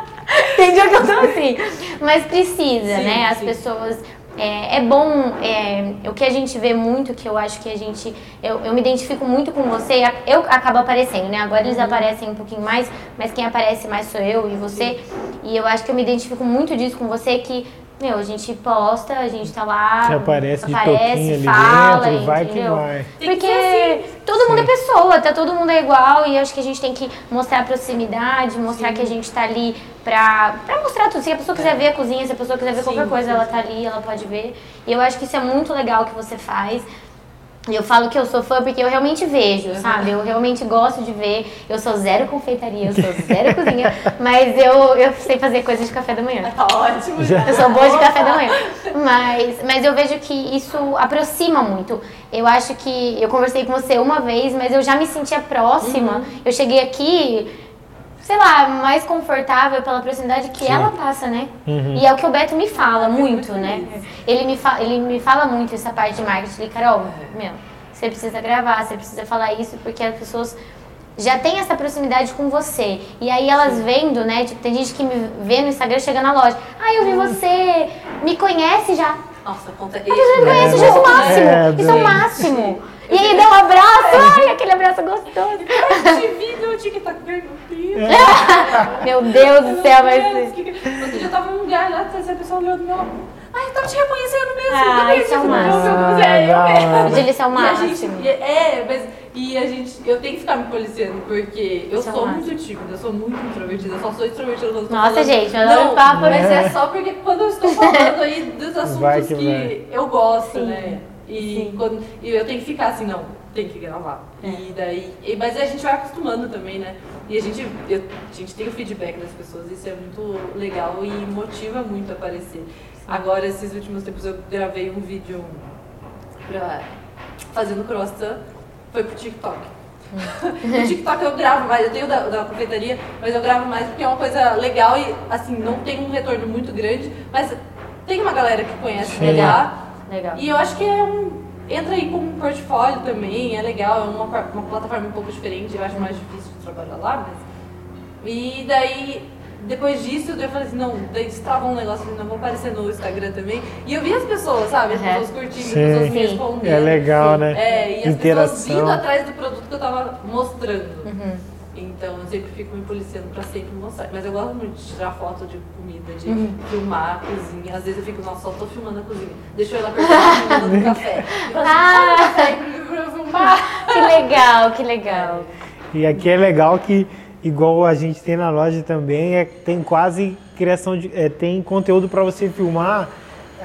Tem dia que eu tô assim. Mas precisa, Sim, né? As sim. pessoas. É, é bom, é, o que a gente vê muito, que eu acho que a gente. Eu, eu me identifico muito com você, eu acabo aparecendo, né? Agora Uhum. eles aparecem um pouquinho mais, mas quem aparece mais sou eu e você. E eu acho que eu me identifico muito disso com você, que, meu, a gente posta, a gente tá lá. Você aparece de aparece, ali fala, dentro, vai que entendeu? vai. Que Porque ser assim. todo mundo é pessoa, tá? Todo mundo é igual e acho que a gente tem que mostrar proximidade, mostrar que a gente tá ali pra, pra mostrar tudo. Se a pessoa quiser ver a cozinha, se a pessoa quiser ver Sim, qualquer coisa, sim. ela tá ali, ela pode ver. E eu acho que isso é muito legal que você faz. Eu falo que eu sou fã porque eu realmente vejo, sabe? Eu realmente gosto de ver. Eu sou zero confeitaria, eu sou zero cozinha, mas eu, eu sei fazer coisas de café da manhã. Tá ótimo. Já. Eu sou boa de café da manhã. Mas, mas eu vejo que isso aproxima muito. Eu acho que eu conversei com você uma vez, mas eu já me sentia próxima. Eu cheguei aqui, sei lá, mais confortável pela proximidade que ela passa, né? E é o que o Beto me fala muito, né? Ele me, fa ele me fala muito essa parte de marketing. Ele, Carol, meu, você precisa gravar, você precisa falar isso, porque as pessoas já tem essa proximidade com você. E aí elas vendo, né? Tipo, tem gente que me vê no Instagram, chega na loja. Ah, eu vi você, me conhece já. Nossa, conta A pessoa me conhece, É, já é o máximo. é, Isso é o máximo. E aí dá um abraço, ai, aquele abraço gostoso. Eu te vi no TikTok, meu Deus. Meu Deus do céu, que- Outro dia eu tava num lugar lá, essa pessoa olhou do meu lado. Ai, eu tava te reconhecendo mesmo. Ah, cadê isso é o máximo. É eu Ah, mesmo. não. Gente, isso é o a gente, máximo. é, mas e a gente, eu tenho que ficar me policiando, porque eu Isso é sou muito tímida, eu sou muito introvertida, eu só sou extrovertida quando eu Nossa, falando. gente, eu adoro não, papo, mas né? é só porque quando eu estou falando aí dos assuntos que, que eu gosto, Sim. né? E, Sim. quando, e eu tenho que ficar assim, não, tem que gravar. É. E daí, e- mas a gente vai acostumando também, né? E a gente, eu- a gente tem o feedback das pessoas, isso é muito legal e motiva muito a aparecer. Agora, esses últimos tempos, eu gravei um vídeo pra, fazendo croissant, foi pro TikTok. no TikTok eu gravo mais, eu tenho da, da confeitaria, mas eu gravo mais porque é uma coisa legal e, assim, não tem um retorno muito grande, mas tem uma galera que conhece Sim. Legal. E eu acho que é um. Entra aí como um portfólio também, é legal, é uma, uma plataforma um pouco diferente, eu acho mais difícil de trabalhar lá, mas. E daí, depois disso, eu falei assim, não, daí destrava um negócio, não vou aparecer no Instagram também. E eu vi as pessoas, sabe? As Uhum. pessoas curtindo, Sim. as pessoas me Sim. respondendo. É legal, né? É, e as pessoas Interação. vindo atrás do produto que eu tava mostrando. Uhum. Então eu sempre fico me policiando pra sempre mostrar. Mas eu gosto muito de tirar foto de comida, de Uhum. filmar a cozinha. Às vezes eu fico, nossa, só tô filmando a cozinha. Deixa eu ir lá perguntar a do café. Assim, Ah! "Ah, café pra eu filmar. Que legal, que legal. E aqui é legal que, igual a gente tem na loja também, é, tem quase criação de. é, tem conteúdo para você filmar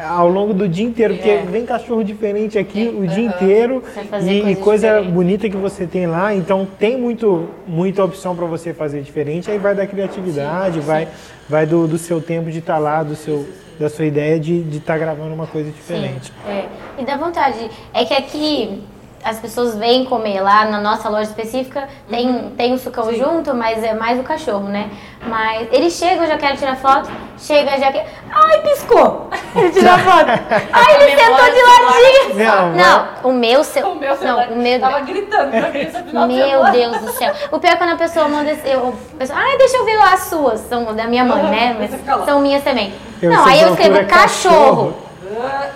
ao longo do dia inteiro, porque É. vem cachorro diferente aqui o dia inteiro e, e coisa diferentes. bonita que você tem lá, então tem muito, muita opção para você fazer diferente, aí vai da criatividade, vai, vai do, do seu tempo de estar lá, do seu, da sua ideia de estar gravando uma coisa diferente. Sim, é. E dá vontade. É que aqui as pessoas vêm comer lá na nossa loja específica, tem, Uhum. tem o sucão junto, mas é mais o cachorro, né? Mas ele chega, eu já quero tirar foto, chega, já quer. Ai, piscou! Ele tira foto. Ai, ele sentou de ladinho! Não, Não, o meu seu. O meu celular Não, o meu. tava gritando pra mim esse final de Meu. Deus do céu. O pior é quando a pessoa manda. esse- Eu, a pessoa, Ai, deixa eu ver as suas. São da minha mãe, Uhum, né? Mas são minhas também. Eu não, aí eu escrevo cachorro.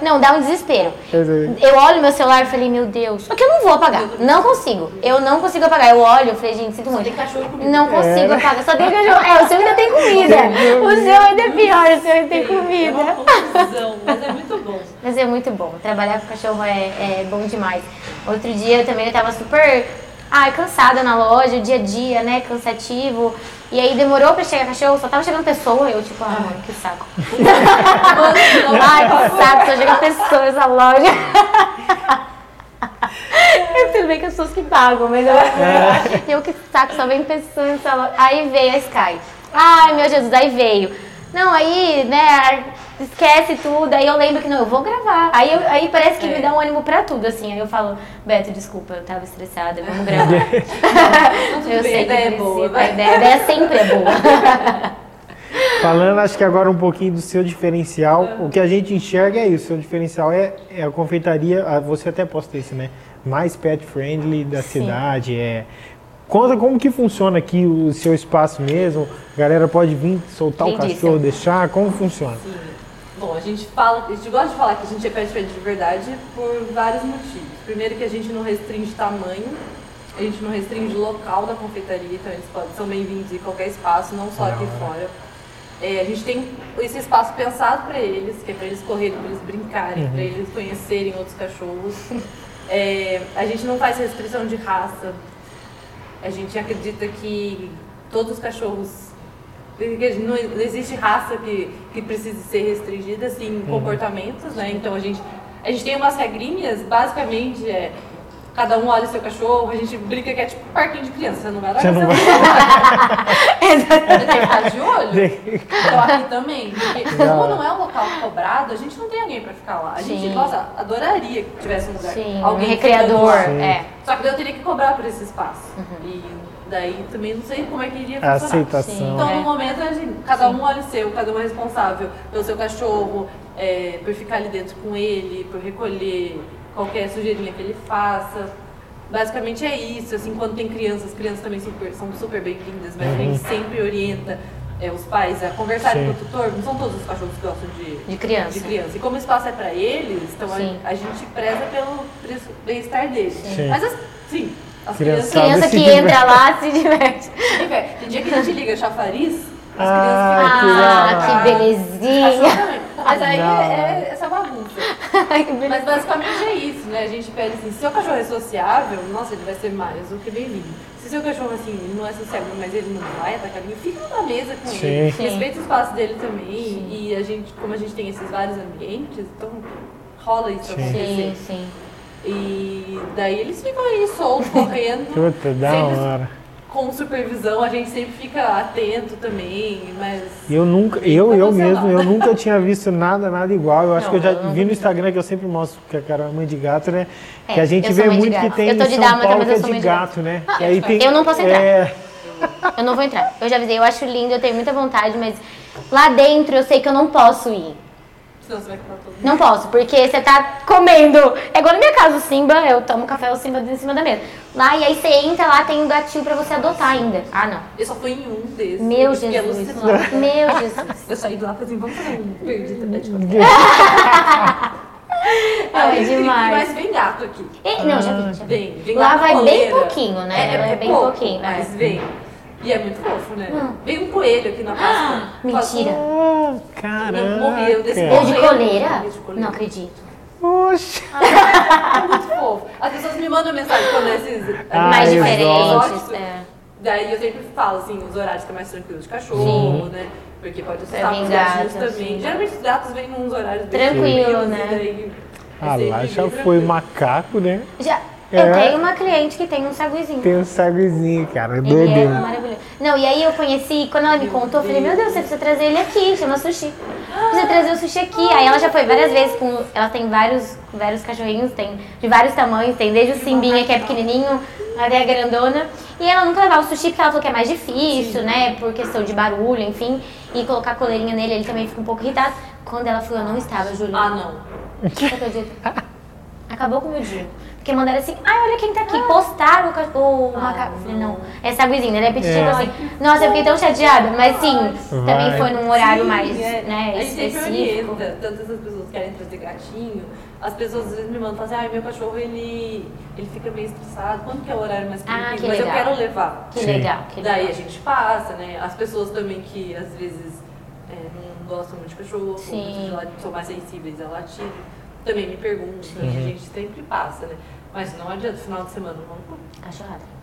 Não, dá um desespero. Eu olho meu celular e falei, meu Deus. Só que eu não vou apagar. Não consigo. Eu não consigo apagar. Eu olho, eu falei, gente, sinto muito. tem cachorro comigo. Não consigo apagar. Só tem cachorro. É, o seu ainda tem comida. O seu ainda é pior, o seu ainda tem É uma comida. confusão, mas é muito bom. Mas é muito bom. Trabalhar com cachorro é, é bom demais. Outro dia eu também eu tava super ai, cansada na loja, o dia a dia, né? Cansativo. E aí demorou pra chegar cachorro, só tava chegando pessoa. Eu, tipo, ah, mano, que saco. Ai, que saco, só chega pessoa nessa loja. É, Tudo bem que as pessoas que pagam, mas eu, eu que saco, só vem pessoa nessa loja. Aí veio a Sky. Ai, meu Jesus, aí veio. Não, aí, né, esquece tudo. Aí eu lembro que não, eu vou gravar. Aí, eu- aí parece que É. me dá um ânimo pra tudo, assim. Aí eu falo, Beto, desculpa, eu tava estressada, vamos gravar. Tudo eu bem, sei a que ideia é boa, a ideia, a ideia sempre é boa. Falando, acho que agora um pouquinho do seu diferencial, o que a gente enxerga é isso, o seu diferencial é, é a confeitaria, ah, você até posta isso, né? Mais pet friendly da Sim. cidade, é... Conta como que funciona aqui o seu espaço mesmo, a galera pode vir soltar o cachorro, deixar, como funciona? Sim. Bom, a gente fala, a gente gosta de falar que a gente é pet friendly de verdade por vários motivos. Primeiro que a gente não restringe tamanho, a gente não restringe local da confeitaria, então eles podem, são bem-vindos em qualquer espaço, não só aqui fora. É, a gente tem esse espaço pensado para eles, que é para eles correrem, para eles brincarem, para eles conhecerem outros cachorros. É, a gente não faz restrição de raça. A gente acredita que todos os cachorros porque não não existe raça que, que precise ser restringida assim, em comportamentos, né? Então a gente, a gente tem umas regrinhas, basicamente é cada um olha o seu cachorro, a gente brinca que é tipo um parquinho de criança, você não vai lá Você você não vai Você tem que ficar de olho. Então aqui também, porque como não é um local cobrado, a gente não tem alguém pra ficar lá. A gente, Sim. nossa, adoraria que tivesse um lugar. Sim, um alguém recreador, ficando lá. é. Só que daí eu teria que cobrar por esse espaço. Uhum. E daí também não sei como é que iria A funcionar. aceitação. Então, É. no momento, a gente, cada um olha o seu, cada um é responsável pelo seu cachorro, é, por ficar ali dentro com ele, por recolher qualquer sujeirinha que ele faça. Basicamente é isso, assim, quando tem crianças, as crianças também super- são super bem-vindas, mas a gente sempre orienta é, os pais a conversarem Sim. com o tutor, não são todos os cachorros que gostam de, De criança. de criança. E como o espaço é para eles, então a, a gente preza pelo bem-estar deles. Sim. Mas, as, sim, as crianças Criança que diverte. entra lá se diverte. Tem dia que a gente liga chafariz, as Ah, crianças ficam. Ah, que belezinha. Exatamente. Mas aí Não. é, é essa bagunça. Mas basicamente é isso, né? A gente pede assim, se seu cachorro é sociável, nossa, ele vai ser mais do que bem-vindo. Se seu cachorro, assim, ele não é sociável, mas ele não vai atacar ninguém, fica na mesa com Sim. ele. Sim. Respeita o espaço dele também. E a gente, como a gente tem esses vários ambientes, então rola isso Sim. acontecer. Sim, sim. E daí eles ficam aí soltos, correndo. Puta, da sempre hora. Com supervisão, a gente sempre fica atento também, mas. Eu nunca, eu, eu mesmo, eu nunca tinha visto nada, nada igual. Eu acho Não, que eu já eu vi no Instagram que eu sempre mostro que a cara é mãe de gato, né? É, que a gente vê muito que gato. tem Eu tô de São dálmata, Paulo mas que é eu sou de mãe de gato, né? Ah, aí tem, eu não posso entrar. É, Eu não vou entrar. Eu já avisei, eu acho lindo, eu tenho muita vontade, mas lá dentro eu sei que eu não posso ir. Senão você vai Não posso, porque você tá comendo. É igual na minha casa, o Simba, eu tomo café, o Simba em cima da mesa. Lá, e aí você entra lá, tem um gatinho pra você adotar ainda. Ah, não. Eu só fui em um desses. Meu eu fiquei Jesus. Meu Jesus. Eu saí de lá e falei assim, vamos fazer um Hum. pet É demais. Mas vem gato aqui. E- não, já vi, já vi. Vem, vem Lá vai bem pouquinho, né? É, É é, bem pouco, pouquinho, Mas é. vem. E é muito fofo, né? Hum. Vem um coelho aqui na Páscoa. Mentira. Ah, caramba. morreu desse Ou de coleira? De coleira. Não acredito. Oxe. É muito fofo. As pessoas me mandam mensagem quando esses Ah, Mais eu diferentes. É. Daí eu sempre falo assim, os horários que é mais tranquilo de cachorro, né? Porque pode assustar vir os gatinhos gato, também. assim. Geralmente os gatos vêm nos horários bem Tranquilo, tranquilos, né? Daí é Ah, lá já foi macaco, né? Já, É. Eu tenho uma cliente que tem um saguizinho. Tem um saguizinho, cara. Ele Doido. é maravilhoso. Não, e aí eu conheci, quando ela me contou, eu falei, meu Deus, você precisa trazer ele aqui, chama sushi. precisa trazer o sushi aqui. Aí ela já foi várias vezes com. Ela tem vários, vários cachorrinhos, tem de vários tamanhos, tem desde o Simbinha, que é pequenininho, até a grandona. E ela nunca levava o sushi porque ela falou que é mais difícil, né? Por questão de barulho, enfim. E colocar coleirinha nele, ele também fica um pouco irritado. Quando ela foi, eu não estava, Júlia. Ah, não. Acabou com o meu dia. Porque mandaram assim, ai, olha quem tá aqui. Postaram o, o macaco. Eu Falei, não. É saguizinho, ele é petitivo É. assim. Nossa, eu fiquei tão chateada. Mas sim, também Vai. foi num horário Sim, mais é. né, A gente sempre específico. orienta, tanto essas pessoas que querem trazer gatinho, as pessoas às vezes me mandam falar assim, ai, meu cachorro ele, ele fica meio estressado, quando que é o horário mais Ah, tranquilo? que Mas eu quero levar. Que Sim. legal, que legal. Daí a gente passa, né? As pessoas também que às vezes é, não gostam muito de cachorro, são mais sensíveis a latido, também me perguntam, Uhum. e a gente sempre passa, né? Mas não adianta, final de semana não Cachorrada.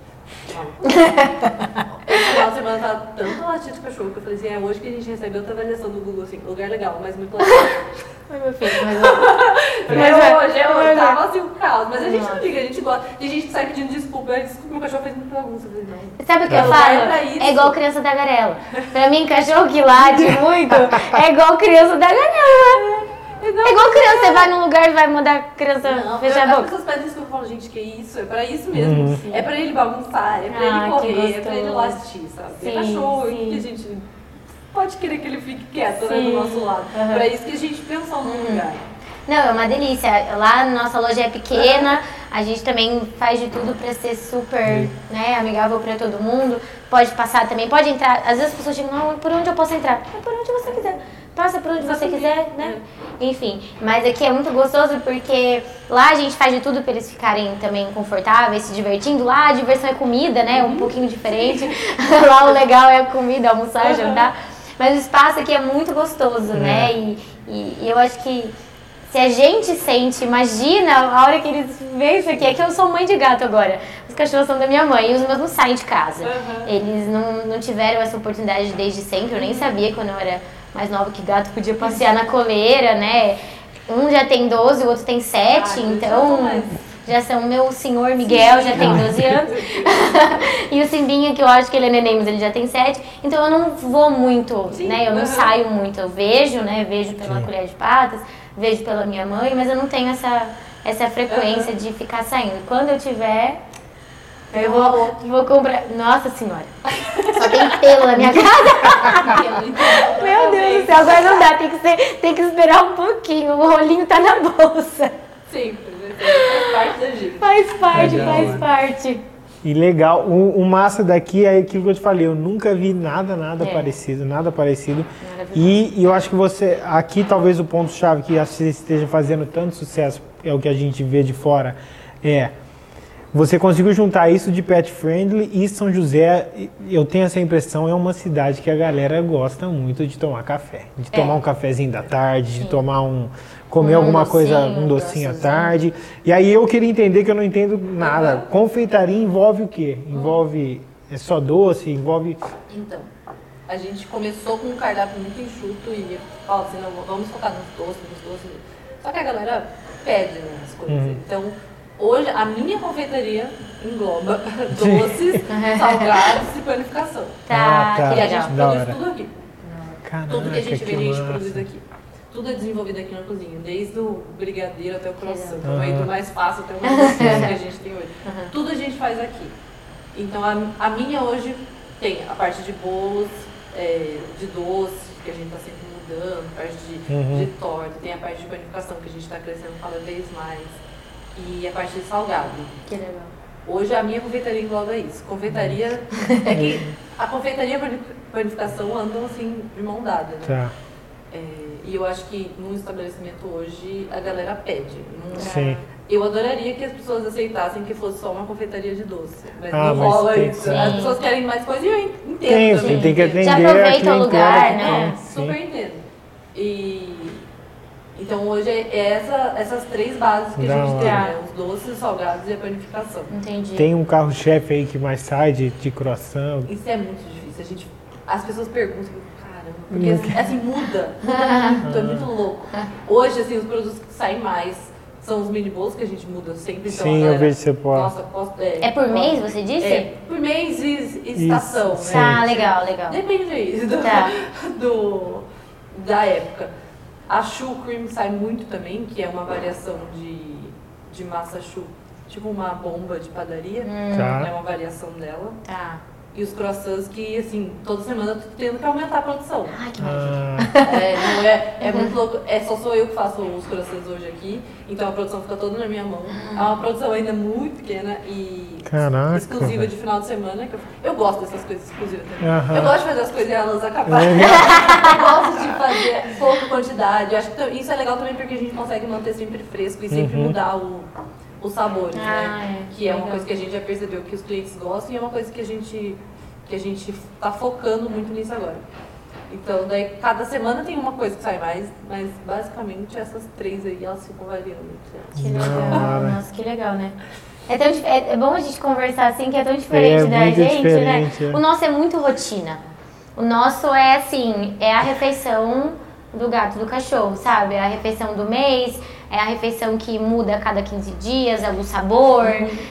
Esse final de semana tava tanto latido de cachorro que eu falei assim, é hoje que a gente recebeu outra avaliação do Google, assim, lugar legal, mas muito latido. Ai, meu filho, mas é hoje, é hoje, mas- tava assim o caos. Mas a gente não liga, a gente gosta. Tem gente que sai pedindo desculpa, "Ai, desculpa, meu cachorro fez muita bagunça. Eu falei, não. Sabe o que É eu falo? É igual criança da garela. Pra mim, cachorro que late muito é igual criança da garela. É igual criança, você vai num lugar e vai mandar a criança Não, fechar eu- a as boca. pessoas pedem desculpa e falam, gente, que isso? É pra isso mesmo. É pra ele bagunçar, é pra Ah, ele que correr, é pra ele latir, sabe? é Sim, cachorro, sim. que a gente pode querer que ele fique quieto né, do nosso lado. Uhum. Pra isso que a gente pensou no lugar. Não, é uma delícia. Lá nossa loja é pequena, a gente também faz de tudo pra ser super né, amigável pra todo mundo. Pode passar também, pode entrar. Às vezes as pessoas chegam, não, por onde eu posso entrar? É por onde você quiser. Passa por onde você quiser, né? Enfim, mas aqui é muito gostoso porque lá a gente faz de tudo pra eles ficarem também confortáveis, se divertindo. Lá a diversão é comida, né? Um pouquinho diferente. lá o legal é a comida, almoçar, jantar. Mas o espaço aqui é muito gostoso, né? E, e- e eu acho que se a gente sente, imagina a hora que eles veem isso aqui. É que eu sou mãe de gato agora. Os cachorros são da minha mãe e os meus não saem de casa. Uhum. Eles não, não tiveram essa oportunidade desde sempre. Eu nem sabia quando eu era mais nova que gato podia passear na coleira, né? Um já tem 12, o outro tem 7, Ah, então já são meu senhor Miguel, já tem 12 anos. e o Simbinha, que eu acho que ele é neném, mas ele já tem 7. Então eu não vou muito, Sim, né? Eu não saio muito. Eu vejo, né? Vejo pela Sim. colher de patas, vejo pela minha mãe, mas eu não tenho essa, essa frequência de ficar saindo. Quando eu tiver, eu vou, vou comprar. Nossa senhora! Tem pelo na minha casa. Meu Deus do céu, agora não dá, tem que, ser, tem que esperar um pouquinho. O rolinho tá na bolsa. Sempre, né? Faz parte da gente. Faz parte, Legal, faz né? parte. E legal, o, o massa daqui é aquilo que eu te falei, eu nunca vi nada, nada É. parecido, nada parecido. E, e eu acho que você, aqui talvez o ponto-chave que você esteja fazendo tanto sucesso, é o que a gente vê de fora, é você conseguiu juntar isso de pet friendly e São José, eu tenho essa impressão, é uma cidade que a galera gosta muito de tomar café. De É. tomar um cafezinho da tarde, de tomar um. comer Um alguma coisa, docinho, um docinho à tarde. E aí eu queria entender que eu não entendo nada. Confeitaria envolve o quê? Envolve. É só doce? Envolve. Então, a gente começou com um cardápio muito enxuto e falou assim, não, vamos focar nos doces, nos doces. Só que a galera pede né, as coisas. Uhum. Então, hoje a minha confeitaria engloba doces, salgados e panificação. Tá, Ah, tá. que E a gente produz tudo aqui. Caraca, Tudo que a gente vende, a gente produz aqui. Tudo é desenvolvido aqui na cozinha, desde o brigadeiro até o croissant. Então, aí do mais fácil até o mais difícil que a gente tem hoje. Tudo a gente faz aqui. Então, a, a minha hoje tem a parte de bolos, é, de doce, que a gente está sempre mudando, a parte de, Uhum. de torta, tem a parte de panificação, que a gente está crescendo cada vez mais. E a parte de salgado. Que legal. Hoje a minha confeitaria engloba isso. Confeitaria é que a confeitaria e a pani- panificação andam assim de mão dada, né? Tá. É, e eu acho que num estabelecimento hoje a galera pede. Não- Sim. Eu adoraria que as pessoas aceitassem que fosse só uma confeitaria de doce. Mas Ah, não mas rola tem- isso. sim. As pessoas querem mais coisa e eu entendo Tem, também. você tem que atender Já aproveita o lugar, né? Super sim. entendo. E então hoje é essa, essas três bases que Da a gente tem, né? Os doces, os salgados e a panificação. Entendi. Tem um carro-chefe aí que mais sai de, de croissant. Isso é muito difícil. A gente, as pessoas perguntam, caramba, porque assim, assim, muda, muda muito, é muito louco. Hoje, assim, os produtos que saem mais são os mini bolos que a gente muda sempre. Então, Sim, a eu vejo que você pode. Nossa, posso, é, É por posso- mês, você disse? É, por mês e, e estação, Isso, né? Tá, legal, legal. Depende aí do, Tá. do- da época. A Choux Cream sai muito também, que é uma variação de, de massa choux, tipo uma bomba de padaria. Tá. É uma variação dela. Tá. E os croissants que, assim, toda semana eu tô tendo que aumentar a produção. Ai, que maravilha. Ah, É, não é, é muito louco. É só sou eu que faço os croissants hoje aqui, então a produção fica toda na minha mão. É uma produção ainda muito pequena e Caraca. exclusiva de final de semana. Que eu, eu gosto dessas coisas exclusivas também. Aham. Eu gosto de fazer as coisas e elas acabarem. Eu gosto de fazer pouca quantidade. Eu acho que isso é legal também porque a gente consegue manter sempre fresco e sempre Uhum. mudar o, os sabores, Ah, né? é. Que é uma Legal. coisa que a gente já percebeu que os clientes gostam e é uma coisa que a gente que a gente tá focando muito nisso agora. Então, daí cada semana tem uma coisa que sai mais, mas basicamente essas três aí elas ficam variando. Que legal. Nossa, que legal, né? É, tão, é, é bom a gente conversar assim, que é tão diferente É, da gente, diferente, né? é. O nosso é muito rotina. O nosso é assim, é a refeição do gato do cachorro, sabe? É a refeição do mês, é a refeição que muda a cada 15 dias, é o sabor,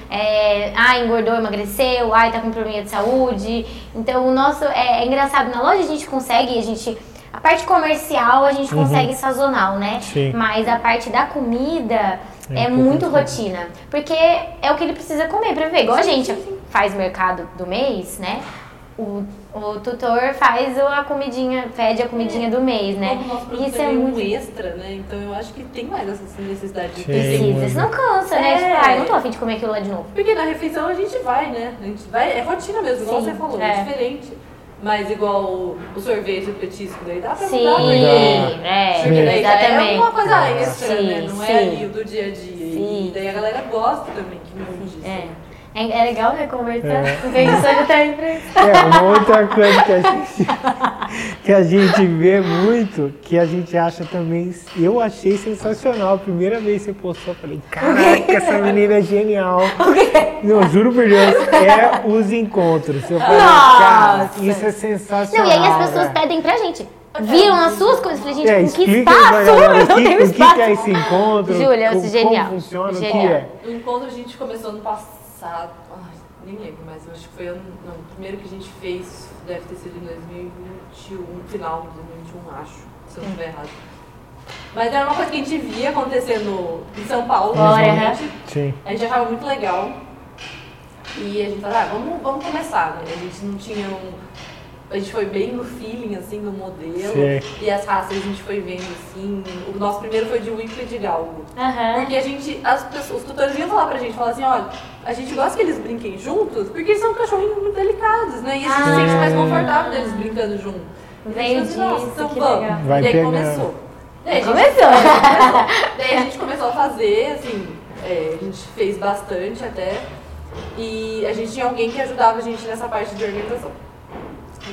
é, ah, engordou, emagreceu, ai, tá com problema de saúde. Então o nosso é, é engraçado, na loja a gente consegue, a gente. A parte comercial a gente consegue sazonal, né? Sim. Mas a parte da comida É é, muito rotina. Porque é o que ele precisa comer pra viver. Igual a gente faz mercado do mês, né? O, o tutor faz a comidinha, pede a comidinha do mês, né? Como o nosso produto isso é muito. um extra, né? Então eu acho que tem mais essa necessidade de Sim. Precisa, senão cansa, né? É. Tipo, ai, não tô afim de comer aquilo lá de novo. Porque na refeição a gente vai, né? A gente vai, é rotina mesmo, igual Sim, você falou, é. é. diferente. Mas igual o, sorvete, o petisco, daí dá pra Sim, mudar, porque é, Porque daí já exatamente. é uma coisa extra, Sim, né? Não sim. é ali o do dia a dia. Sim. E daí a galera gosta também que mude. É. É, é legal, né? Conversar. É. Não tem sonho tá É, uma outra coisa que a gente, que a gente vê muito, que a gente acha também, eu achei sensacional. A primeira vez que você postou, eu falei, caraca, essa menina é genial. Não, juro por Deus, é os encontros. Eu falei, cara, isso é Não, sensacional. e aí as pessoas velho. pedem pra gente. Viram as suas coisas? Eu falei, gente, É, com que espaço? galera Eu o não que, tenho o que espaço. que é esse encontro, Júlia, como, genial. como funciona, Genial. o que é. O encontro a gente começou ano passado. Ai, nem lembro, mas eu acho que foi ano. Não, o primeiro que a gente fez deve ter sido em 2021, final de 2021, acho, se eu não estiver errado. Mas era uma coisa que a gente via acontecendo em São Paulo, principalmente. Sim. A gente achava muito legal. E a gente falou, ah, vamos, vamos começar, né? A gente não tinha um. A gente foi bem no feeling, assim, do modelo. Sim. E as raças a gente foi vendo, assim. O nosso primeiro foi de Whippet de Galgo. Aham. Porque a gente, as pessoas, os tutores vinham falar pra gente, falar assim, olha, a gente gosta que eles brinquem juntos, porque eles são cachorrinhos muito delicados, né? E a gente se Ah. sente mais confortável deles brincando junto. Veio E a gente falou assim, disso, "Nossa, que então vamos." legal. Vai e pegando. começou. Daí a gente- Começou. começou. Daí a gente começou a fazer, assim, é, a gente fez bastante até. E a gente tinha alguém que ajudava a gente nessa parte de organização.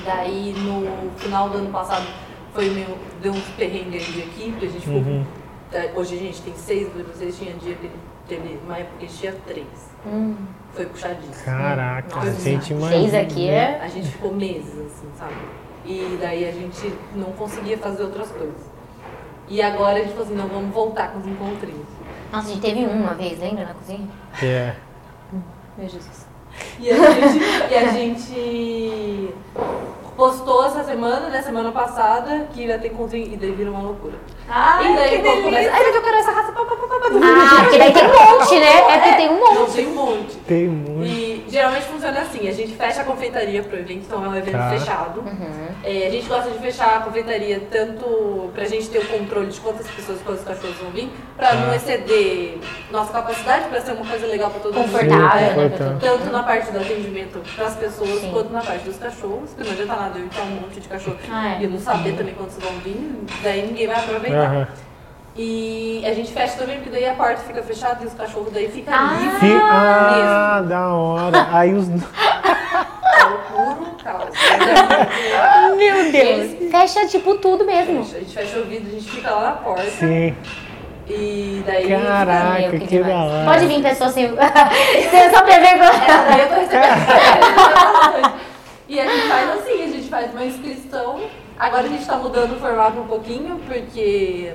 Daí no final do ano passado foi meio, deu uns perrengues de equipe, a gente ficou. Uhum. é, Hoje a gente tem seis, vocês tinha dia que teve uma época que a gente tinha três. Hum. Foi puxadíssimo. Caraca, Nossa, a gente imagina. Seis aqui é. A gente ficou meses, assim, sabe? E daí a gente não conseguia fazer outras coisas. E agora a gente falou assim, não, vamos voltar com os encontrinhos. Nossa, a gente teve um uma vez, lembra na cozinha? É. Meu Jesus. E a gente, e a gente postou essa semana, né, semana passada, que ia ter encontrinho e daí vira uma loucura. Ai, e daí o povo começa, ai, eu quero essa raça, pá, pá, pá, pá, pá. Ah, porque daí tem um monte, né? É porque tem um Não, monte. tem um monte. Tem muito. E geralmente funciona assim, a gente fecha a confeitaria pro evento, então é um evento Tá. fechado. Uhum. É, a gente gosta de fechar a confeitaria tanto pra gente ter o controle de quantas pessoas e quantos cachorros vão vir, pra não Tá. exceder nossa capacidade, pra ser uma coisa legal pra todo mundo. Confortável, Sim, né? Tanto na parte do atendimento pras pessoas, Sim. quanto na parte dos cachorros, porque não adianta nada eu entrar um monte de cachorro Ah, é. e não saber também quantos vão vir, daí ninguém vai aproveitar. Aham. E a gente fecha também, porque daí a porta fica fechada e os cachorros daí ficam Ah. livres. Fi- Ah, da hora. Aí os. Meu Deus. Fecha, tipo, tudo mesmo. A gente fecha o vidro, a gente fica lá na porta. Sim. E daí. Caraca, Meu, que, da hora. Pode vir pessoa sem. Você só pra É, daí eu tô recebendo. e a gente faz assim, a gente faz uma inscrição. Agora a gente tá mudando o formato um pouquinho, porque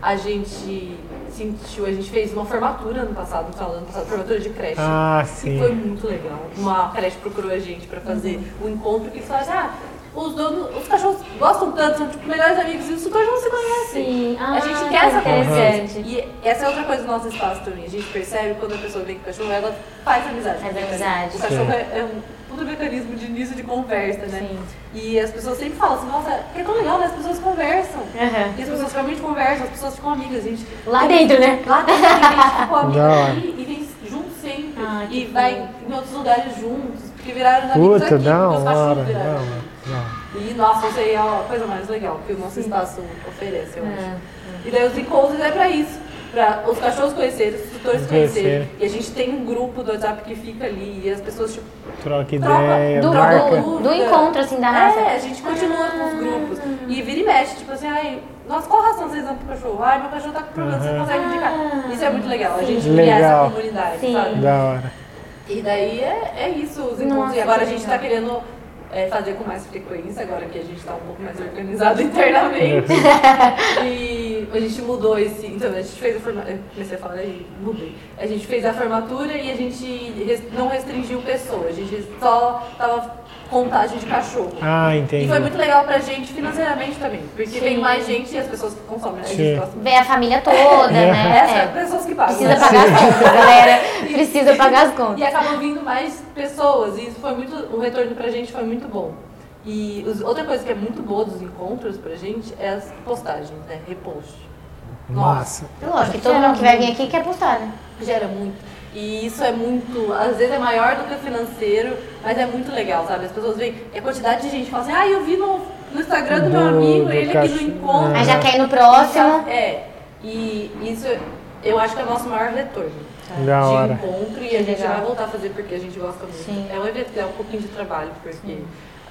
a gente sentiu, a gente fez uma formatura ano passado, no final do ano passado, formatura de creche. Ah, E sim. foi muito legal. Uma creche procurou a gente pra fazer o encontro que eles falaram, ah, os donos, os cachorros gostam tanto, são tipo melhores amigos, e os não se conhecem. Sim. a gente Ah, quer essa conversa. E essa é outra coisa do nosso espaço também. A gente percebe quando a pessoa vem com o cachorro, ela faz amizade. Faz cachorro. amizade. O cachorro Sim. é, é um puto mecanismo de início de conversa, né? Sim. E as pessoas sempre falam assim, nossa, que é tão legal, né? As pessoas conversam. Aham. E as pessoas realmente conversam, as pessoas ficam amigas, gente. Lá dentro, né? Lá dentro, a gente ficou hora. aqui e vem junto sempre. Ah, e vai em outros lugares juntos, porque viraram amigos Puta, aqui, da porque os cachorros viraram. da hora. E nossa, isso aí é a coisa mais legal que o nosso espaço oferece, eu É. acho. E daí os encontros é pra isso. Pra os cachorros conhecerem, os tutores Conhecer. conhecerem. E a gente tem um grupo do WhatsApp que fica ali e as pessoas tipo, Troca ideia, Do, marca. do, do encontro, assim, da raça. É, a gente continua com os grupos. E vira e mexe, tipo assim, ai, nossa, qual ração vocês dão pro cachorro? Ai, meu cachorro tá com problema, você Aham. consegue indicar. Isso é muito legal, a gente Legal. cria essa comunidade, Sim. sabe? Da hora. E daí é, é isso, os encontros. Nossa, e agora a gente legal. tá querendo é, fazer com mais frequência, agora que a gente tá um pouco mais organizado internamente. e a gente mudou esse. Então, a gente fez a formatura. Comecei a falar e mudei. A gente fez a formatura e a gente res- não restringiu pessoas, a gente só tava contagem de cachorro. Ah, entendi. E foi muito legal pra gente financeiramente também, porque vem mais gente e as pessoas que consomem, né? Sim. Ver a família toda, né? Essa é, É. pessoas que pagam. Precisa né? pagar as contas, galera. Precisa pagar as contas. E acabam vindo mais pessoas. E isso foi muito. O retorno pra gente foi muito bom. E os- outra coisa que é muito boa dos encontros pra gente é as postagens, né? Repost. Massa. Lógico que todo mundo que vai vir aqui quer postar, né? Gera muito. E isso é muito. Às vezes é maior do que o financeiro, mas é muito legal, sabe? As pessoas veem. É a quantidade de gente que fala assim: ah, eu vi no, no Instagram do, meu Do- amigo, do ele aqui no encontro. Aí já quer ir no próximo. É. E isso eu acho que é o nosso maior retorno. Da de hora. encontro e a gente Legal. vai voltar a fazer porque a gente gosta muito. Sim. É um evento que dá um pouquinho de trabalho, porque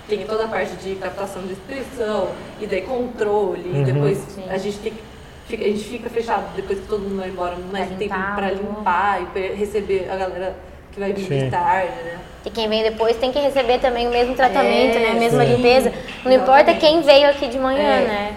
tem toda a parte de captação de inscrição e daí controle, Uhum. e depois Sim. a gente tem que. fica- A gente fica fechado depois que todo mundo vai embora, não é Pra tempo pra né? limpar e pra receber a galera que vai vir Sim. de tarde, né? E quem vem depois tem que receber também o mesmo tratamento, É, né? A mesma sim. limpeza. Não importa Exatamente. quem veio aqui de manhã, É. né?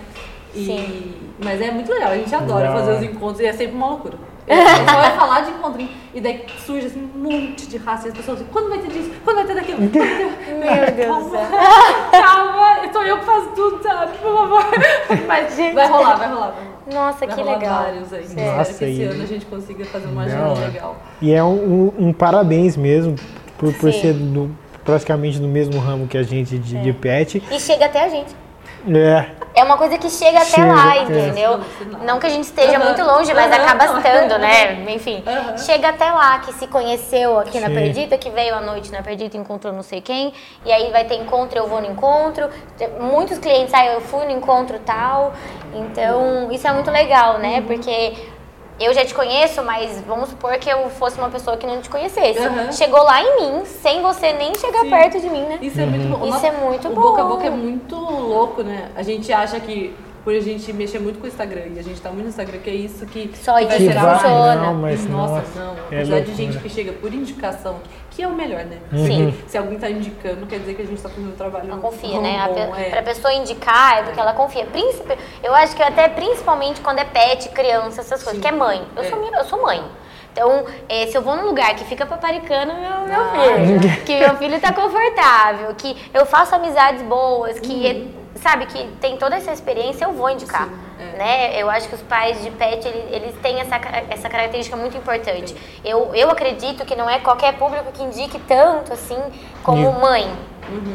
E- Sim. Mas é muito legal, a gente adora Da fazer os encontros e é sempre uma loucura. A gente só vai falar de encontrinho e daí surge assim um monte de raça e as pessoas assim, quando vai ter disso? Quando vai ter daquilo? Quando vai ter- Meu Deus do céu. Calma, sou eu que faço tudo, sabe? Por favor. Mas vai rolar, vai rolar. Vai rolar. Nossa, Vai que rolar legal. vários aí. Espero Nossa, que esse e- ano a gente consiga fazer uma Da agenda legal. E é um, um- um parabéns mesmo por, por Sim. ser do- praticamente do mesmo ramo que a gente de, de pet. E chega até a gente. É, É uma coisa que chega até Chega, lá, é. entendeu? Não que a gente esteja Aham, muito longe, mas aham. acaba estando, né? Enfim, Aham. chega até lá, que se conheceu aqui na Sim. Perdita, que veio à noite na Perdita, encontrou não sei quem, e aí vai ter encontro, eu vou no encontro. Muitos clientes, ah, eu fui no encontro tal. Então, isso é muito legal, né? Uhum. Porque eu já te conheço, mas vamos supor que eu fosse uma pessoa que não te conhecesse. Aham. Chegou lá em mim, sem você nem chegar Sim. perto de mim, né? Isso é muito bom. O Isso é muito o bom. boca a boca é muito louco, né? A gente acha que por a gente mexer muito com o Instagram e a gente tá muito no Instagram, que é isso que, Só vai que gerar vai, funciona. não, mas Nossa, nossa, não. A é quantidade de gente que chega por indicação, que é o melhor, né? Sim. Porque Se alguém tá indicando, quer dizer que a gente tá fazendo um trabalho Ela confia, bom, né? A bom, pe- é. Pra pessoa indicar é porque ela confia. Príncipe, eu acho que até principalmente quando é pet, criança, essas coisas, Sim. que é mãe. Eu, É. sou, minha- eu sou mãe. Então, eh, se eu vou num lugar que fica paparicando meu, meu Ah, filho, que meu filho tá confortável, que eu faço amizades boas, que, sabe, que tem toda essa experiência, eu vou indicar. Sim, é. Né? Eu acho que os pais de pet, eles, eles têm essa, essa característica muito importante. Eu, eu acredito que não é qualquer público que indique tanto assim como Sim. mãe.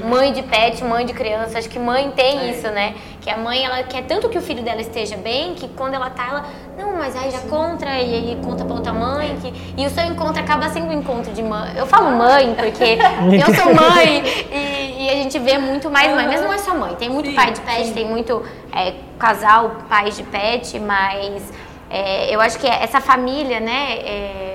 Mãe de pet, mãe de criança, acho que mãe tem É. isso, né? Que a mãe, ela quer tanto que o filho dela esteja bem, que quando ela tá, ela, não, mas aí já contra, e aí conta pra outra mãe, que, e o seu encontro acaba sendo um encontro de mãe. Eu falo mãe, porque eu sou mãe, e, e a gente vê muito mais mãe, mas não é só mãe, tem muito Sim, pai de pet, sim. tem muito é, casal, pais de pet, mas é, eu acho que essa família, né, é,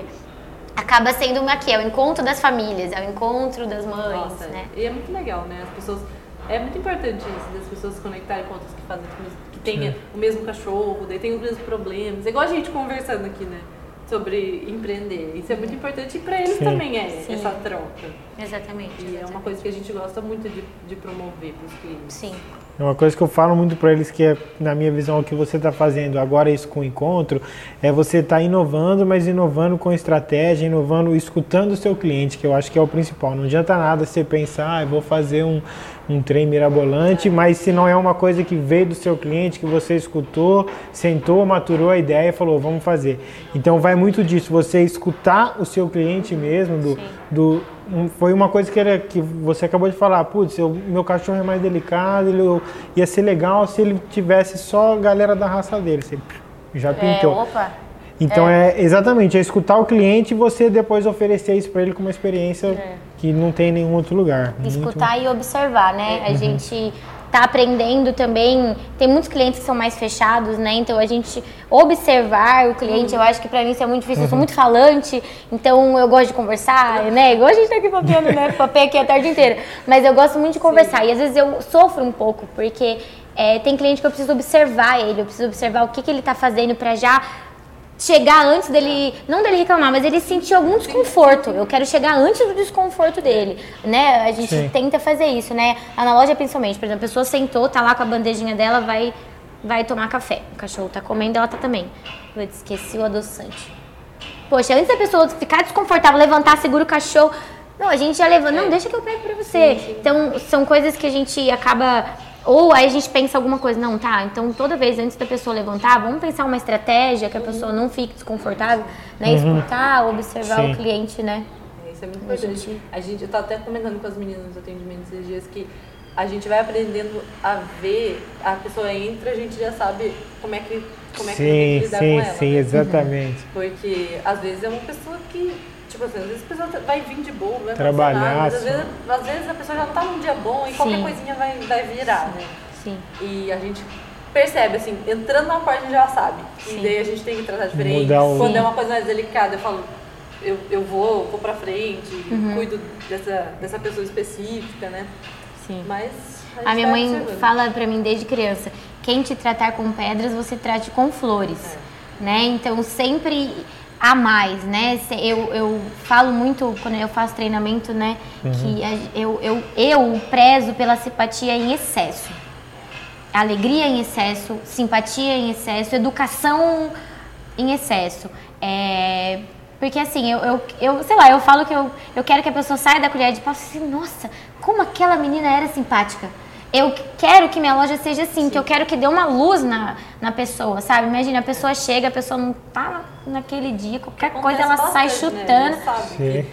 acaba sendo uma que é o encontro das famílias, é o encontro das mães, Nossa, né? e é muito legal, né? As pessoas. É muito importante isso, das pessoas se conectarem com outras que fazem o mesmo- que tenha o mesmo cachorro, daí tem os mesmos problemas. É igual a gente conversando aqui, né? Sobre empreender. Isso é muito importante e pra eles Sim. também é Sim. essa troca. Exatamente. E é uma coisa que a gente gosta muito de, de promover pros clientes. Sim. É uma coisa que eu falo muito para eles que é, na minha visão, o que você está fazendo agora isso com o encontro, é você estar inovando, mas inovando com estratégia, inovando, escutando o seu cliente, que eu acho que é o principal. Não adianta nada você pensar, ah, eu vou fazer um, um trem mirabolante, mas se não é uma coisa que veio do seu cliente, que você escutou, sentou, maturou a ideia e falou, vamos fazer. Então vai muito disso, você escutar o seu cliente mesmo, do, do foi uma coisa que, era, que você acabou de falar, putz, eu, meu cachorro é mais delicado, ele, eu, ia ser legal se ele tivesse só a galera da raça dele, você já pintou. É, opa. Então é. exatamente, é escutar o cliente e você depois oferecer isso para ele como uma experiência É. que não tem em nenhum outro lugar. Muito- escutar e observar, né? Uhum. A gente tá aprendendo também. Tem muitos clientes que são mais fechados, né? Então a gente observar o cliente, eu acho que pra mim isso é muito difícil. Eu sou Uhum. muito falante, então eu gosto de conversar, né? Igual a gente tá aqui papeando, né? Papei aqui a tarde inteira. Mas eu gosto muito de conversar e às vezes eu sofro um pouco porque é, tem cliente que eu preciso observar ele, eu preciso observar o que, que ele tá fazendo pra já chegar antes dele, não dele reclamar, mas ele sentir algum desconforto. Eu quero chegar antes do desconforto dele, né? A gente Sim. tenta fazer isso, né? Na loja principalmente, por exemplo, a pessoa sentou, tá lá com a bandejinha dela, vai vai tomar café. O cachorro tá comendo, ela tá também. Eu esqueci o adoçante. Poxa, antes da pessoa ficar desconfortável, levantar, segura o cachorro. Não, a gente já levanta. Não, deixa que eu pego pra você. Então, são coisas que a gente acaba. Ou aí a gente pensa alguma coisa, não, tá? Então toda vez antes da pessoa levantar, vamos pensar uma estratégia que a pessoa não fique desconfortável, né? Escutar, observar Sim. o cliente, né? Isso é muito A importante. gente- A gente, eu tava até comentando com as meninas nos atendimentos esses dias que a gente vai aprendendo a ver, a pessoa entra, a gente já sabe como é que, como é que tem que Sim, lidar sim, com ela. sim, né? exatamente. Porque às vezes é uma pessoa que, tipo assim, às vezes a pessoa vai vir de boa, vai Trabalhar, nada, mas às vezes, às vezes a pessoa já tá num dia bom e qualquer Sim. coisinha vai, vai virar, né? Sim. E a gente percebe, assim, entrando na porta a gente já sabe. Sim. E daí a gente tem que tratar diferente. Mudar o- Quando é uma coisa mais delicada, eu falo, eu, eu vou, vou pra frente, Uhum. cuido dessa, dessa pessoa específica, né? Sim. Mas a, gente A minha tá mãe observando. fala pra mim desde criança: quem te tratar com pedras, você trate com flores. Né? Então, sempre a mais, né? Eu, eu falo muito quando eu faço treinamento, né? Que a- eu, eu, eu prezo pela simpatia em excesso. Alegria em excesso, simpatia em excesso, educação em excesso. É, porque assim, eu, eu, eu, sei lá, eu falo que eu, eu quero que a pessoa saia da colher de pau e assim, nossa, como aquela menina era simpática. Eu quero que minha loja seja assim, que eu quero que dê uma luz na, na pessoa, sabe? Imagina, a pessoa chega, a pessoa não tá naquele dia, qualquer coisa ela Acontece sai bastante, né? chutando. A gente sabe Sim. que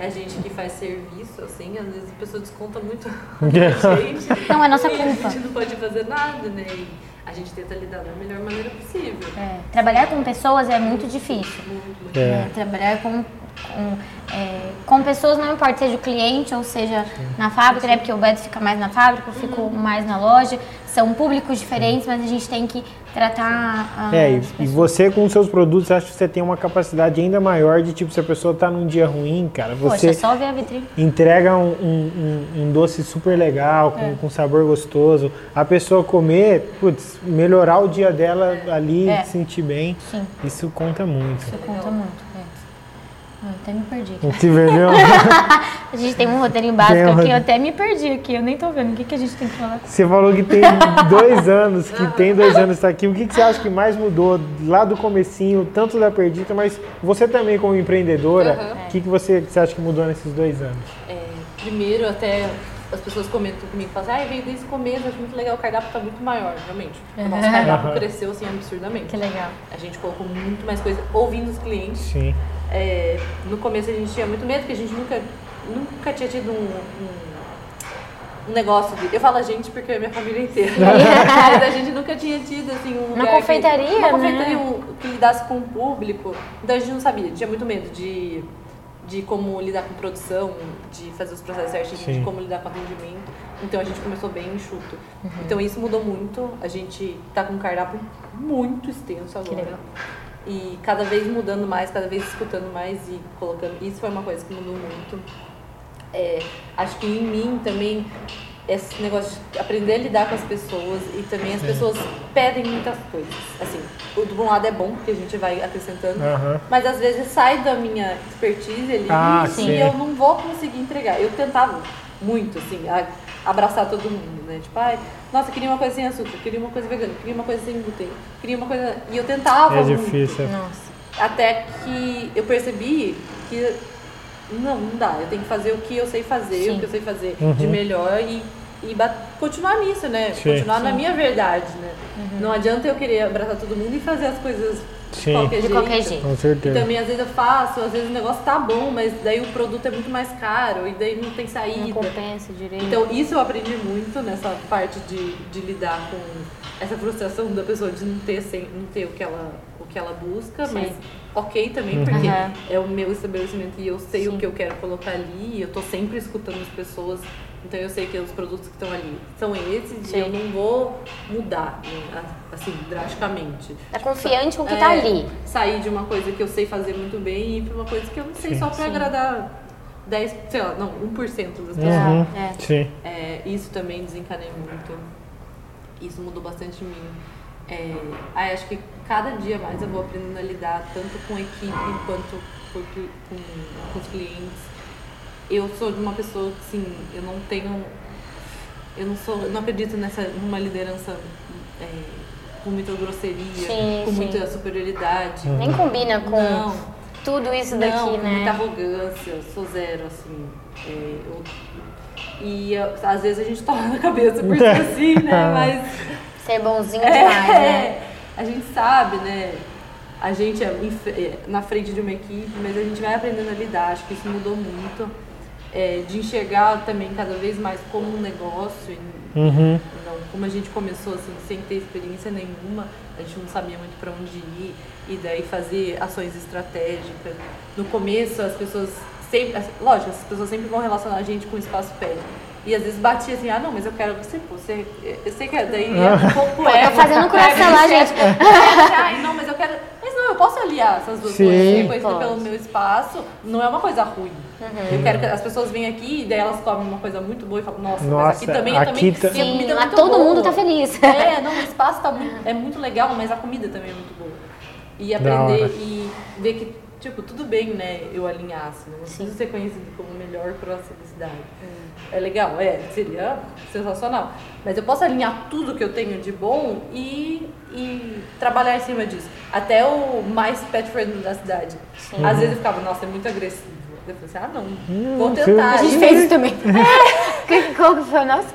é a gente que faz serviço, assim, às vezes a pessoa desconta muito a gente. Não, é nossa e culpa. A gente não pode fazer nada, né? E a gente tenta lidar da melhor maneira possível. É, trabalhar com pessoas é muito difícil. Muito, muito. É. né? Trabalhar com, com, é, com pessoas, não importa, seja o cliente ou seja na fábrica, né? Porque o Beto fica mais na fábrica, eu fico mais na loja. São públicos diferentes, mas a gente tem que tratar a, É, e, e você com os seus produtos, acho que você tem uma capacidade ainda maior de, tipo, se a pessoa tá num dia ruim, cara, você Poxa, só ver a vitrine. entrega um, um- um- um doce super legal, com, É. com sabor gostoso. A pessoa comer, putz, melhorar o dia dela ali, É. se sentir bem, Sim, isso conta muito. isso conta muito. Eu até me perdi aqui. Você perdeu? A gente tem um roteirinho básico Tem um aqui, eu até me perdi aqui, eu nem tô vendo. O que, que a gente tem que falar? Você falou que tem dois anos, que tem dois anos está aqui. O que, que você acha que mais mudou lá do comecinho, tanto da Perdita, mas você também como empreendedora, o que, que você, que você acha que mudou nesses dois anos? É, primeiro, até as pessoas comentam comigo, falam assim, ah, veio desde o começo, acho muito legal, o cardápio tá muito maior, realmente. O nosso cardápio cresceu, assim, absurdamente. Que legal. A gente colocou muito mais coisa, ouvindo os clientes. Sim. É, no começo a gente tinha muito medo, porque a gente nunca, nunca tinha tido um, um, um negócio de... Eu falo a gente porque é minha família inteira. Mas a gente nunca tinha tido, assim, um Uma confeitaria, que, Uma né? confeitaria um- que lidasse com o público. Então a gente não sabia, tinha muito medo de, de como lidar com produção, de fazer os processos certinhos, Sim. de como lidar com atendimento. Então a gente começou bem enxuto. Uhum. Então isso mudou muito. A gente tá com um cardápio muito extenso agora. E cada vez mudando mais, cada vez escutando mais e colocando. Isso foi uma coisa que mudou muito. É, acho que em mim também esse negócio de aprender a lidar com as pessoas e também as pessoas pedem muitas coisas. Assim, do bom lado é bom, porque a gente vai acrescentando. Aham. Mas às vezes sai da minha expertise ali Ah, e eu não vou conseguir entregar. Eu tentava muito, assim, abraçar todo mundo, né? Tipo, ai, nossa, eu queria uma coisa sem açúcar, queria uma coisa vegana, queria uma coisa sem glúten, queria uma coisa. E eu tentava. É muito. difícil. Nossa. Até que eu percebi que não, não dá. Eu tenho que fazer o que eu sei fazer, Sim. o que eu sei fazer Uhum. de melhor e e continuar nisso, né? Sim. Continuar Sim. na minha verdade, né? Não adianta eu querer abraçar todo mundo e fazer as coisas de Sim. qualquer De jeito. qualquer jeito. Com E certeza. também às vezes eu faço, às vezes o negócio tá bom, mas daí o produto é muito mais caro e daí não tem Não saída. compensa direito. Então isso eu aprendi muito nessa parte de, de lidar com essa frustração da pessoa de não ter, sem, não ter o, que ela, que ela busca, Sim. mas ok também, Uhum. porque Aham. é o meu estabelecimento e eu sei Sim. o que eu quero colocar ali, e eu tô sempre escutando as pessoas, então eu sei que os produtos que estão ali são esses Sim. e eu não vou mudar, né, assim, drasticamente. Tá confiante com o que É, tá ali. Sair de uma coisa que eu sei fazer muito bem e ir pra uma coisa que eu não sei Sim. só pra Sim. agradar 10, sei lá, não, 1% das pessoas. Uhum. É. Sim. É, isso também desencanei muito. Isso mudou bastante em mim. É, aí acho que cada dia mais eu vou aprendendo a lidar tanto com a equipe quanto por com, com os clientes. Eu sou de uma pessoa que, assim, eu não tenho. Eu não sou. eu não acredito nessa numa liderança é, com muita grosseria, Sim, com sim. muita superioridade. Nem combina com Não. tudo isso Não, daqui, com muita né? arrogância, eu sou zero, assim. É, eu- e eu- às vezes a gente toma na cabeça por ser assim, né? Mas Ser bonzinho demais, né? é, a gente sabe, né? A gente é é, na frente de uma equipe, mas a gente vai aprendendo a lidar. Acho que isso mudou muito. É, de enxergar também cada vez mais como um negócio e Uhum. não, como a gente começou assim, sem ter experiência nenhuma, a gente não sabia muito para onde ir e daí fazer ações estratégicas. No começo as pessoas sempre, lógico, as pessoas sempre vão relacionar a gente com o espaço pet. E às vezes batia assim, ah não, mas eu quero você, pô, você, eu sei que é daí é um pouco ego, tá fazendo um coração lá, gente. Ai, não, mas eu quero. Mas não, eu posso aliar essas duas Sim. coisas. Reconhecer Pode. pelo meu espaço não é uma coisa ruim. Uhum. Eu quero que as pessoas venham aqui e daí elas comem uma coisa muito boa e falam, nossa, Nossa, mas aqui também, eu aqui também tá- a Sim, comida é lá todo boa. mundo tá feliz. É, não, o espaço tá muito, é muito legal, mas a comida também é muito boa. E aprender e ver que, tipo, tudo bem, né, eu alinhasse, né? Não Sim. preciso ser conhecido como o melhor próximo da cidade. É legal, é, seria sensacional. Mas eu posso alinhar tudo que eu tenho de bom e, e trabalhar em cima disso. Até o mais pet friendly da cidade. Sim. Às vezes eu ficava, nossa, é muito agressivo. Eu falei assim, ah não, Hum, vou tentar. A gente fez isso também. Que- Qual que foi o nosso?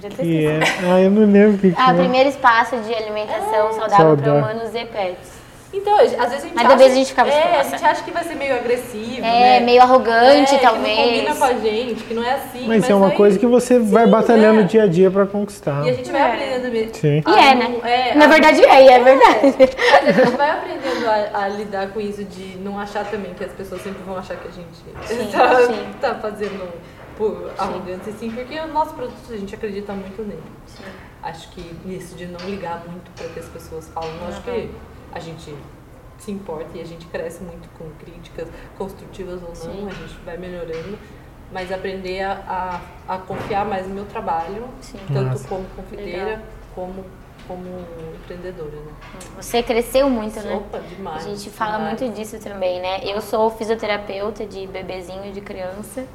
Já Que esqueci. é. Ah, eu não lembro o que, que Ah, é. primeiro espaço de alimentação saudável para Saudável. humanos e pets. Então, às vezes a gente Mas acha, talvez a gente ficava é, tipo, a gente acha que vai ser meio agressivo, É, né? meio arrogante, É, Que talvez. não combina com a gente, que não é assim. Mas é uma aí- coisa que você vai Sim, batalhando é. dia a dia pra conquistar. E a gente vai É. aprendendo mesmo. Sim. E é, né? É, Na verdade é, e é verdade. A gente vai aprendendo a, a lidar com isso de não achar também que as pessoas sempre vão achar que a gente Sim, tá, sim. tá fazendo por arrogância, sim, porque o nosso produto a gente acredita muito nele. Acho que nisso de não ligar muito para que as pessoas falam, eu acho que a gente se importa e a gente cresce muito com críticas construtivas ou não, Sim. a gente vai melhorando. Mas aprender a, a, a confiar mais no meu trabalho, Sim. tanto Massa. como confeiteira Legal. como, como empreendedora, né? Você cresceu muito, né? Opa, demais. A gente fala demais. muito disso também, né? Eu sou fisioterapeuta de bebezinho, de criança.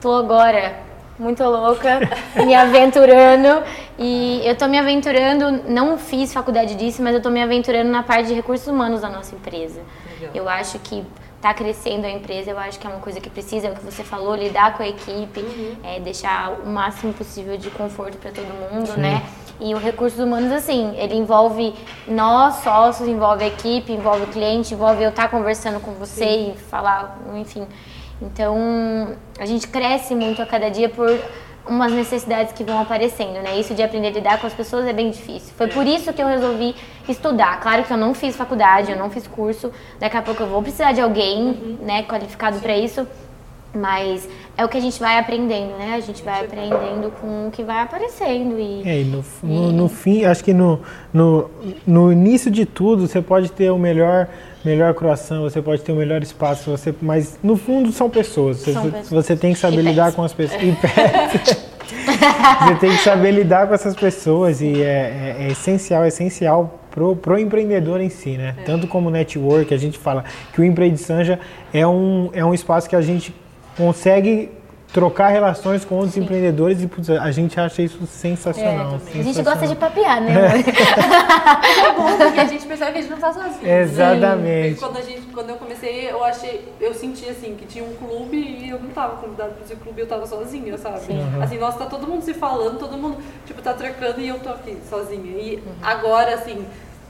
Tô agora muito louca, me aventurando. E eu tô me aventurando, não fiz faculdade disso, mas eu tô me aventurando na parte de recursos humanos da nossa empresa. Legal. Eu acho que tá crescendo a empresa, eu acho que é uma coisa que precisa, é o que você falou, lidar com a equipe, é, deixar o máximo possível de conforto para todo mundo, né? E o recursos humanos, assim, ele envolve nós, sócios, envolve a equipe, envolve o cliente, envolve eu estar conversando com você e falar, enfim. Então, a gente cresce muito a cada dia por umas necessidades que vão aparecendo, né? Isso de aprender a lidar com as pessoas é bem difícil. Foi por isso que eu resolvi estudar. Claro que eu não fiz faculdade, eu não fiz curso. Daqui a pouco eu vou precisar de alguém, né, qualificado para isso. Mas é o que a gente vai aprendendo, né? A gente vai aprendendo com o que vai aparecendo e É, e no, no, no fim, acho que no, no, no início de tudo, você pode ter o melhor, melhor croação, você pode ter o melhor espaço, você, mas no fundo são pessoas. Você, São pessoas. você tem que saber E lidar pets. com as pessoas. E você tem que saber lidar com essas pessoas e é, é- é essencial, é essencial pro, pro empreendedor em si, né? Tanto como network, a gente fala que o Empreende Sanja é um, é um espaço que a gente consegue trocar relações com outros empreendedores e putz, a gente acha isso sensacional. É, a gente gosta de papear, né? É bom, porque a gente percebe que a gente não tá sozinho. Exatamente. Quando, a gente, quando eu comecei, eu achei, eu senti assim, que tinha um clube e eu não tava convidada pra esse clube, eu tava sozinha, sabe? Assim, nossa, tá todo mundo se falando, todo mundo, tipo, tá trocando e eu tô aqui sozinha. E agora, assim,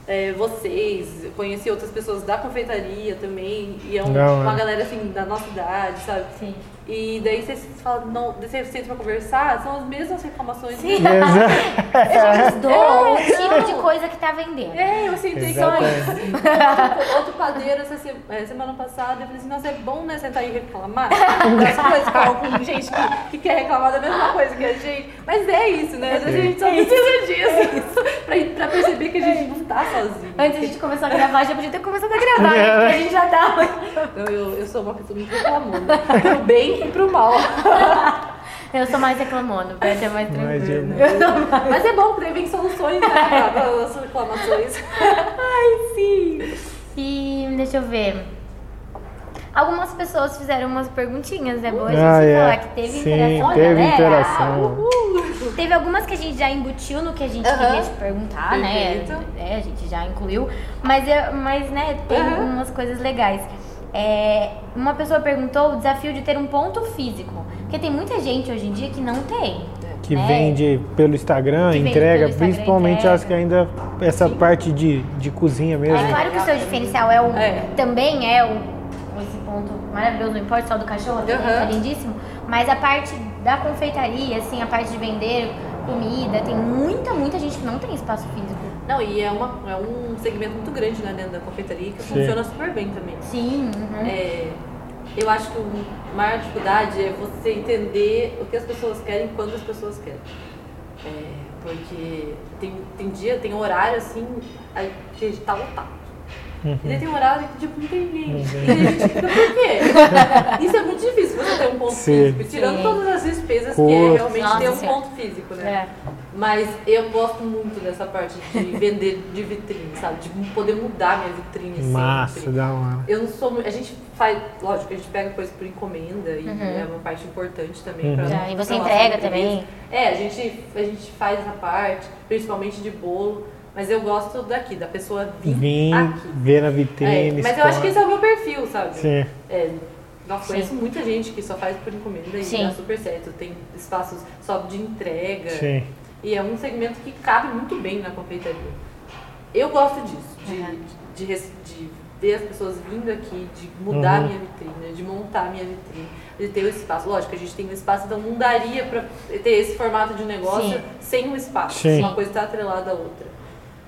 é, vocês, conheci outras pessoas da confeitaria também, e é um- Não, uma é. galera assim da nossa idade, sabe? Sim. E daí vocês falam, não, daí vocês sentam pra conversar, são as mesmas reclamações. Sim. Exa- Os dou o tipo de coisa que tá vendendo. É, eu sentei com Exatamente. outro, outro padeiro essa é, semana passada, eu falei assim, nossa, é bom, né, sentar e reclamar das coisas com algum gente que, que quer reclamar da mesma coisa que a gente. Mas é isso, né? A gente só precisa disso pra, pra perceber que a gente não tá sozinho. Antes de começar a gravar, já podia ter começado a gravar, né? Porque a gente já tava. Eu, eu, eu sou uma pessoa muito reclamona, pro bem e pro mal. Eu sou mais reclamando, o Beth é mais tranquilo. Imagina. Mas é bom, porque vem soluções, né, para as reclamações. Ai, sim. E deixa eu ver. Algumas pessoas fizeram umas perguntinhas, é bom a gente Ah, é. falar que teve Sim, interação, teve galera. interação. Uhul. Teve algumas que a gente já embutiu no que a gente queria te perguntar, né? Perfeito. É, a gente já incluiu. Mas, eu- mas né, tem Aham. umas coisas legais. É, uma pessoa perguntou o desafio de ter um ponto físico. Porque tem muita gente hoje em dia que não tem. Que né? vende pelo Instagram, Que entrega, pelo Instagram, principalmente entrega. acho que ainda essa parte de, de cozinha mesmo. É claro que o seu diferencial é o, É. também é o esse ponto maravilhoso, não importa só do cachorro, Aham. é lindíssimo, mas a parte da confeitaria, assim, a parte de vender comida, tem muita, muita gente que não tem espaço físico. Não, e é, uma, é um segmento muito grande né, dentro da confeitaria que Sim. funciona super bem também. Sim, uhum. É, eu acho que a maior dificuldade é você entender o que as pessoas querem quando as pessoas querem. É, porque tem, tem dia, tem horário assim, a gente tá lotado. E daí tem horário que tipo, não tem ninguém. Tem. E daí a gente fica, por quê? Isso é muito difícil, você ter um ponto Sim. físico. Tirando Sim. todas as despesas que é realmente Nossa ter um ponto físico, né? É. Mas eu gosto muito dessa parte de vender de vitrine, sabe? De poder mudar minha vitrine Massa, sempre. da hora. Eu não sou. A gente faz. Lógico, a gente pega coisa por encomenda e é uma parte importante também. Pra, Uhum. Já, e você pra entrega também? É, a gente, a gente faz essa parte, principalmente de bolo. Mas eu gosto daqui, da pessoa vir Vim aqui. ver na É, vitrine. mas eu acho que esse é o meu perfil, sabe? Sim. É, nossa, Sim. conheço muita gente que só faz por encomenda e Sim. dá super certo. Tem espaços só de entrega. Sim. E é um segmento que cabe muito bem na confeitaria. Eu gosto disso, de, Uhum. de, res- de ver as pessoas vindo aqui, de mudar a Uhum. minha vitrine, de montar a minha vitrine, de ter o espaço. Lógico, a gente tem um espaço, então não daria pra ter esse formato de negócio Sim. sem um espaço. Sim. Uma coisa está atrelada à outra.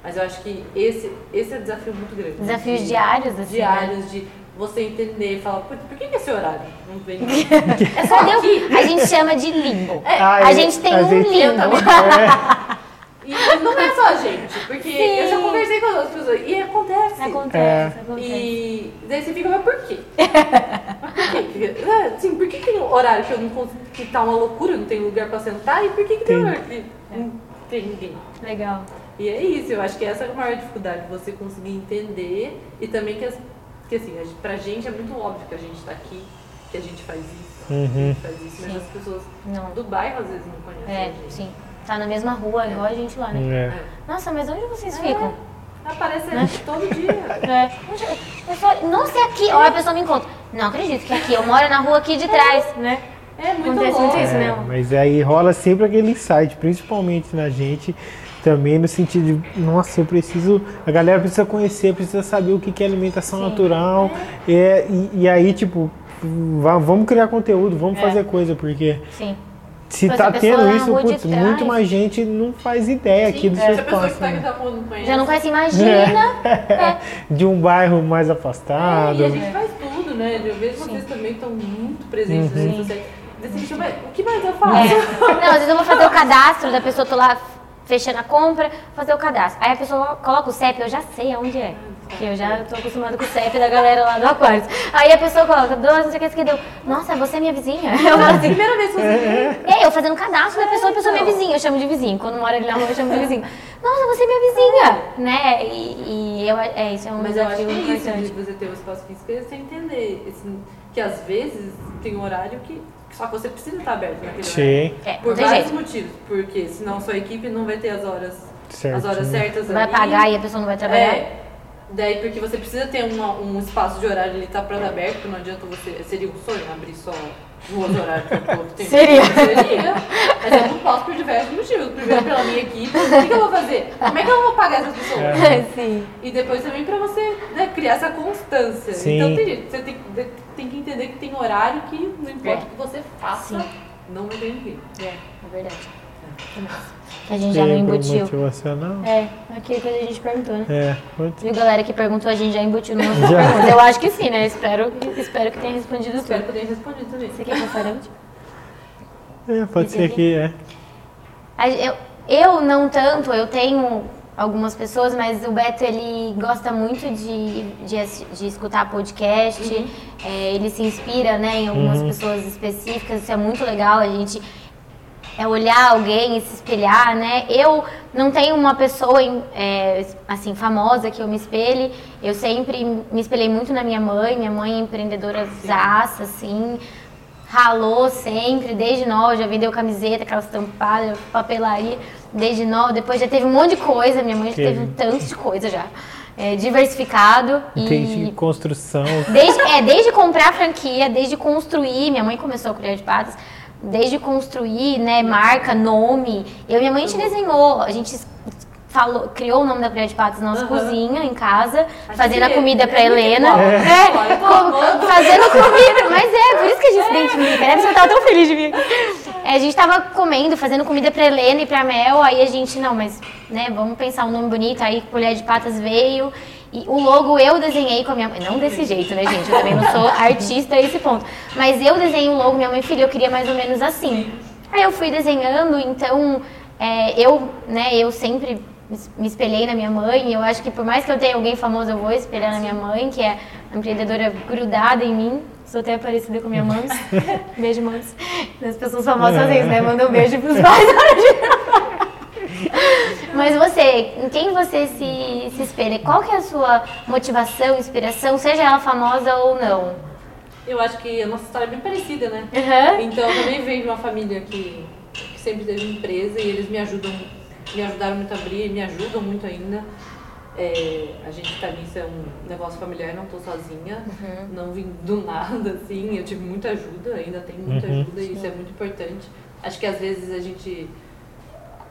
Mas eu acho que esse, esse é um desafio muito grande. Desafios De- diários, assim, Diários, de você entender e falar, por, por que que esse horário não vem? É só deu, a gente chama de limbo. Ah, a é, gente tem a um gente- limbo. E não é só a gente, porque eu já Sim. conversei com as outras pessoas e acontece. Acontece, É. acontece. E daí você fica, mas por quê? Mas por quê? É, assim, por que, tem um horário que eu não consigo, que tá uma loucura, não tem lugar pra sentar, e por que, que tem Tem. horário que não tem ninguém? Legal. E é isso, eu acho que essa é a maior dificuldade, você conseguir entender e também que, as, que assim, a gente- pra gente é muito óbvio que a gente tá aqui, que a gente faz isso, que a Uhum. gente faz isso, mas Sim. as pessoas Não. do bairro às vezes não conhecem a É, gente. sim. Tá na mesma rua, igual a gente lá, né? É. Nossa, mas onde vocês É. ficam? Aparece Né? todo dia. É. Eu Nossa, é aqui. Ó, a pessoa me encontra. Não acredito que é aqui. Eu moro na rua aqui de trás, né? É muito Acontece louco. muito isso, É, né? mas aí rola sempre aquele insight, principalmente na gente, também no sentido de, nossa, eu preciso, a galera precisa conhecer, precisa saber o que que é alimentação natural, é, e, e aí, tipo, va- vamos criar conteúdo, vamos É. fazer coisa, porque Sim. se Mas tá tendo isso, putz, trás- muito mais gente não faz ideia aqui do Sim, seu se a pessoa que espaço, tá aqui né? não conhece. Já não conhece, imagina. de um bairro mais É, afastado. e a gente faz tudo, né? Eu vejo vocês também estão muito presentes nas redes sociais. O que mais eu faço? É. Não, às vezes eu vou fazer o cadastro da pessoa, tô lá fechando a compra, fazer o cadastro. Aí a pessoa coloca o CEP, eu já sei aonde é. Que eu já tô acostumada com o CEP da galera lá do Aquário. Aí a pessoa coloca, doce, não sei o que, que deu. Nossa, você é minha vizinha? Eu falo assim, Primeira vez que você viu. É, eu fazendo cadastro da pessoa, a pessoa é minha vizinha, eu chamo de vizinho. Quando mora ali na rua, eu chamo de vizinho. Nossa, você é minha vizinha, né? E, e eu, é, isso é um Mas eu acho desafio que é isso, de você ter o espaço físico, é você entender. Esse, que às vezes tem um horário que só que você precisa estar aberto naquele Sim. horário. É, Por vários jeito. motivos. Porque senão sua equipe não vai ter as horas, as horas certas Vai ali. pagar e a pessoa não vai trabalhar. É. Daí porque você precisa ter uma- um espaço de horário ali tá pra aberto, porque não adianta você. Seria um sonho abrir só duas horários que tô- que tem Seria. Seria. Mas eu não posso por diversos motivos. Primeiro pela minha equipe, o que, que eu vou fazer? Como é que eu vou pagar essas pessoas? É. Sim. E depois também pra você né, criar essa constância. Sim. Então tem, você tem, tem que entender que tem horário que não importa É. o que você faça, Sim. não vai ter ninguém. É, é verdade. Que a gente já não embutiu. motivacional. É, aquilo que a gente perguntou, né? É, putz. Viu, galera que perguntou, a gente já embutiu no nosso Já. perguntas. Eu acho que sim, né? Espero, espero que tenha respondido Espero tudo. que eu tenha respondido também. Você quer a última? É, pode ser que é. Eu, eu não tanto, eu tenho algumas pessoas, mas o Beto ele gosta muito de, de, de escutar podcast, é, ele se inspira né, em algumas pessoas específicas, isso é muito legal, a gente é olhar alguém e se espelhar, né? Eu não tenho uma pessoa em- é, assim famosa que eu me espelhe. Eu sempre me espelhei muito na minha mãe. Minha mãe é empreendedora zaça, assim, ralou sempre, desde nova, já vendeu camiseta, aquela estampada, papelaria, desde nova. Depois já teve um monte de coisa. Minha mãe já teve Teve. um tanto de coisa já. É, diversificado Entendi. e Construção. Desde, é, desde comprar franquia, desde construir, minha mãe começou a colher de patas, desde construir, né, marca, nome. Eu e minha mãe a gente desenhou, a gente falou, criou o nome da colher de patas na nossa Aham. cozinha, em casa, A fazendo a comida é pra muito Helena. É, É. co- fazendo comida, mas é, por isso que a gente se identifica, né? Eu tava tão feliz de vir. É, a gente tava comendo, fazendo comida pra Helena e pra Mel, aí a gente, não, mas, né, vamos pensar um nome bonito, aí colher de patas veio. E o logo eu desenhei com a minha mãe. Não desse jeito, né, gente? Eu também não sou artista a esse ponto. Mas eu desenhei o logo, minha mãe filha, eu queria mais ou menos assim. Aí eu fui desenhando, então é, eu, né, eu sempre me espelhei na minha mãe. e Eu acho que por mais que eu tenha alguém famoso, eu vou espelhar na minha mãe, que é uma empreendedora grudada em mim. Sou até parecida com minha mãe. beijo, mães. As pessoas famosas fazem isso, né? Mandam um beijo pros pais na hora de mas você, em quem você se, se espelha? Qual que é a sua motivação, inspiração, seja ela famosa ou não? Eu acho que a nossa história é bem parecida, né? Uhum. Então eu também venho de uma família que, que sempre teve empresa e eles me ajudam, me ajudaram muito a abrir e me ajudam muito ainda. É, a gente tá nisso, é um negócio familiar, não tô sozinha, não vim do nada, assim, eu tive muita ajuda, ainda tenho muita Uhum. ajuda e isso é muito importante. Acho que às vezes a gente.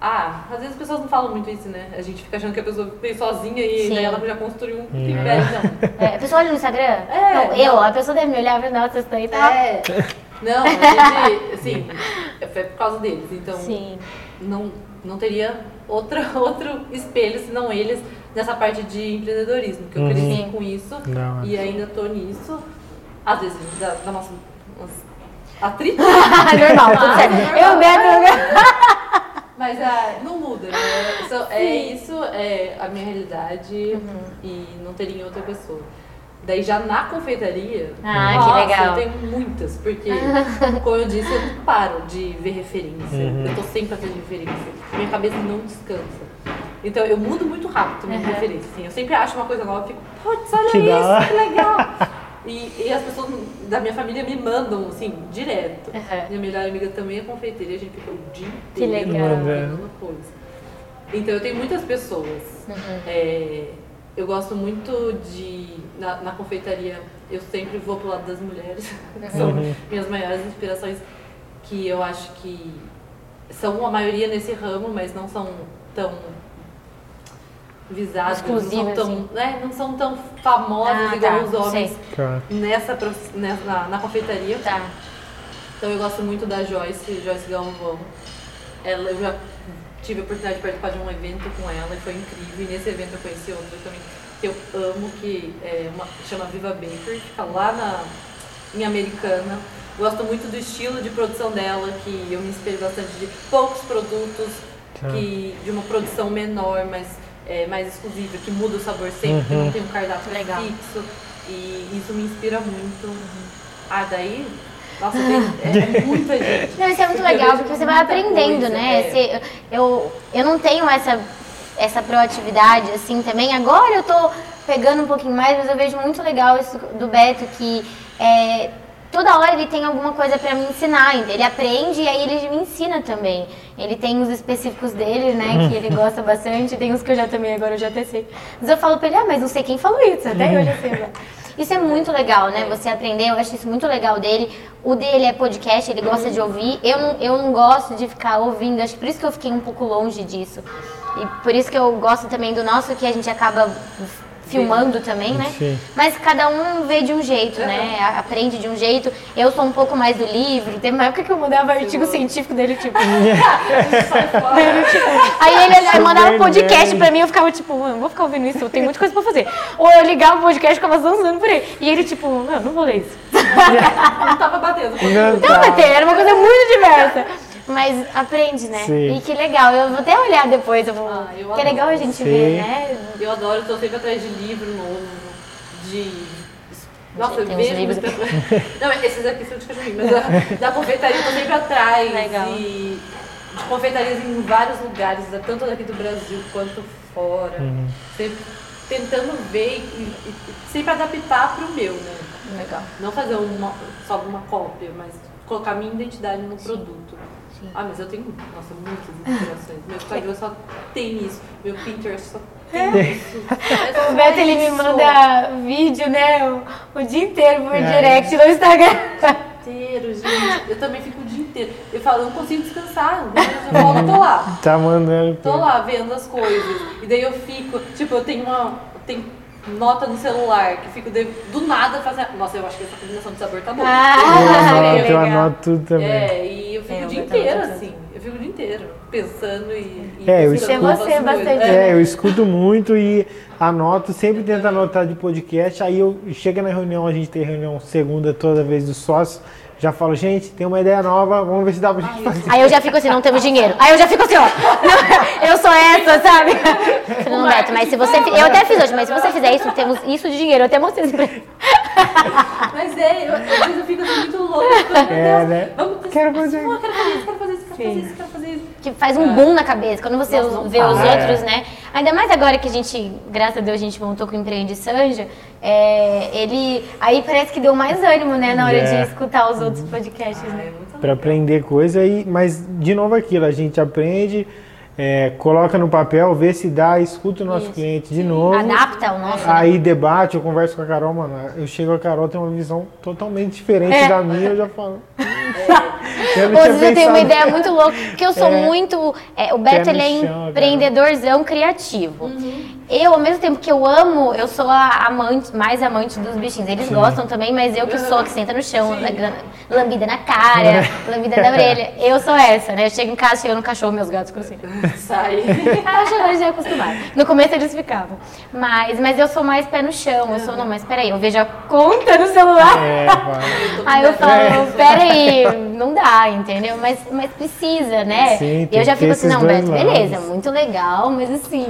Ah, às vezes as pessoas não falam muito isso, né? A gente fica achando que a pessoa veio sozinha e Sim. daí ela já construiu um Uhum. império, não. É, a pessoa olha no Instagram? É, não, eu, não. a pessoa deve me olhar e falar, nossa, isso daí tá. É. Não, a gente, assim, foi por causa deles. Então, Sim. não, não teria outra, outro espelho senão eles nessa parte de empreendedorismo, que eu Uhum. cresci com isso Da hora. e ainda tô nisso. Às vezes dá, dá umas, umas atritos, Normal, tudo certo. Eu, Beto, mas ah, não muda, né? Isso- é isso, é a minha realidade Uhum. e não teria outra pessoa. Daí já na confeitaria, Ah, que nossa, legal. eu tenho muitas, porque, como eu disse, eu não paro de ver referência. Uhum. Eu tô sempre atrás de referência. Minha cabeça não descansa. Então eu mudo muito rápido de Uhum. referência. Assim. Eu sempre acho uma coisa nova e fico, putz, olha Que isso, que legal. E, e as pessoas da minha família me mandam, assim, direto. Uhum. Minha melhor amiga também é confeiteira a gente fica o dia Que inteiro legal. mandando coisa. Então eu tenho muitas pessoas. Uhum. É, eu gosto muito de. Na, na confeitaria, eu sempre vou pro lado das mulheres. que são Uhum. minhas maiores inspirações. Que eu acho que são a maioria nesse ramo, mas não são tão visadas, não são tão, assim. né, não são tão famosas Ah, igual tá, os homens sei. Nessa, nessa na, na confeitaria. Tá. Então eu gosto muito da Joyce, Joyce Galvão. Ela, eu já tive a oportunidade de participar de um evento com ela e foi incrível. E nesse evento eu conheci outra também que eu amo, que é uma, chama Viva Bakery, fica lá na, em Americana. Gosto muito do estilo de produção dela, que eu me espelho bastante de poucos produtos, Tá. que, de uma produção menor, mas é, mais exclusiva, que muda o sabor sempre, que Uhum. não tem um cardápio Legal. fixo. E isso me inspira muito. Ah, daí. Nossa, tem, é, é muita gente. Não, isso é muito legal, porque você vai aprendendo, né? é. Você- eu, eu não tenho essa, essa proatividade, assim, também. Agora eu tô pegando um pouquinho mais, mas eu vejo muito legal isso do Beto, que é, toda hora ele tem alguma coisa pra me ensinar. Ele aprende e aí ele me ensina também. Ele tem os específicos dele, né, que ele gosta bastante. Tem uns que eu já também, agora eu já até sei. Mas eu falo pra ele, ah, mas não sei quem falou isso, até eu já sei. Isso é muito legal, né? Você aprender, eu acho isso muito legal dele. O dele é podcast, ele gosta de ouvir. Eu não, eu não gosto de ficar ouvindo, acho que por isso que eu fiquei um pouco longe disso. E por isso que eu gosto também do nosso, que a gente acaba filmando também, né? Sim. Mas cada um vê de um jeito, né? A- Aprende de um jeito. Eu sou um pouco mais do livro. Teve uma época que eu mandava artigo científico dele, tipo. Aí ele, ele mandava bem podcast velho. pra mim, eu ficava tipo, não vou ficar ouvindo isso, eu tenho muita coisa pra fazer. Ou eu ligava o podcast e ficava zanzando por aí. E ele, tipo, não, não vou ler isso. Não tava batendo. Não Não, tá. Matheus, era uma coisa muito diversa. Mas aprende, né? Sim. E que legal, eu vou até olhar depois. Eu vou... Ah, eu que é legal a gente Sim. ver, né? Eu adoro, eu tô sempre atrás de livro novo, de. Nossa, eu vejo. livros muita- Não, esses aqui são de cachorrinho, mas da, da confeitaria eu tô sempre atrás. Legal. E de confeitarias em vários lugares, tanto daqui do Brasil quanto fora. Sempre tentando ver e, e- sempre adaptar pro meu, né? Legal. Não fazer uma, só uma cópia, mas colocar minha identidade no produto. Ah, mas eu tenho, nossa, muitas inspirações. Meu Instagram só tem isso. Meu Pinterest só tem isso. É O Beto, ele me manda vídeo, né? O, o dia inteiro por É. direct no Instagram. inteiro, gente. Eu também fico o dia inteiro. Eu falo, eu não consigo descansar. Mas eu falo, eu tô lá. Tá mandando. Tô lá vendo as coisas. E daí eu fico, tipo, eu tenho uma. eu tenho nota no celular que fico de- do nada fazendo. Nossa, eu acho que essa combinação de sabor tá boa. Ah, Eu anoto, eu anoto tudo também. É, e eu fico É, o dia inteiro assim. Eu fico o dia inteiro pensando e. e É, eu escuto- Você bastante. É, eu escuto muito e anoto, sempre tento anotar de podcast. Aí eu chego na reunião, a gente tem reunião segunda toda vez dos sócios. Já falo, gente, tem uma ideia nova, vamos ver se dá pra gente fazer. Aí eu já fico assim, não temos dinheiro. Aí eu já fico assim, ó. não, eu sou essa, sabe? Não, Beto, mas se você. Eu até fiz hoje, mas se você fizer isso, temos isso de dinheiro. Eu até mostrei isso pra ele. Mas é, eu, às vezes eu fico assim muito louca. É, né? Vamos, Quero fazer. Quero fazer isso, quero fazer isso, quero fazer isso, quero fazer isso. Que faz um boom na cabeça. Quando você Nossa, vê os outros, né? Ainda mais agora que a gente, graças a Deus, a gente montou com o Empreende Sanja. é, ele. Aí parece que deu mais ânimo, né? Na hora É. de escutar os outros podcasts, Ah, né? é muito Pra aprender coisa aí, mas de novo aquilo, a gente aprende, é, coloca no papel, vê se dá, escuta o nosso Isso. cliente de novo. Adapta o nosso. né? Aí debate, eu converso com a Carol, mano. Eu chego a Carol tem uma visão totalmente diferente É. da minha, eu já falo. Eu não Hoje eu tenho uma ideia muito louca, porque eu sou É. muito. é, o Beto ele é chão, empreendedorzão criativo. Eu, ao mesmo tempo que eu amo, eu sou a amante, mais amante dos bichinhos. Eles gostam também, mas eu que sou, que senta no chão, la- lambida na cara, lambida na orelha. Eu sou essa, né? Eu chego em casa, chego no cachorro, meus gatos ficam assim. Sai. Ah, já, já acostumado. No começo eles ficavam. Mas, mas eu sou mais pé no chão. Eu sou, não, mas peraí, eu vejo a conta no celular. É. Aí eu falo, É. peraí, não dá, entendeu? Mas, mas precisa, né? Sim, e eu já fico assim, não, Beto, beleza, muito legal, mas assim,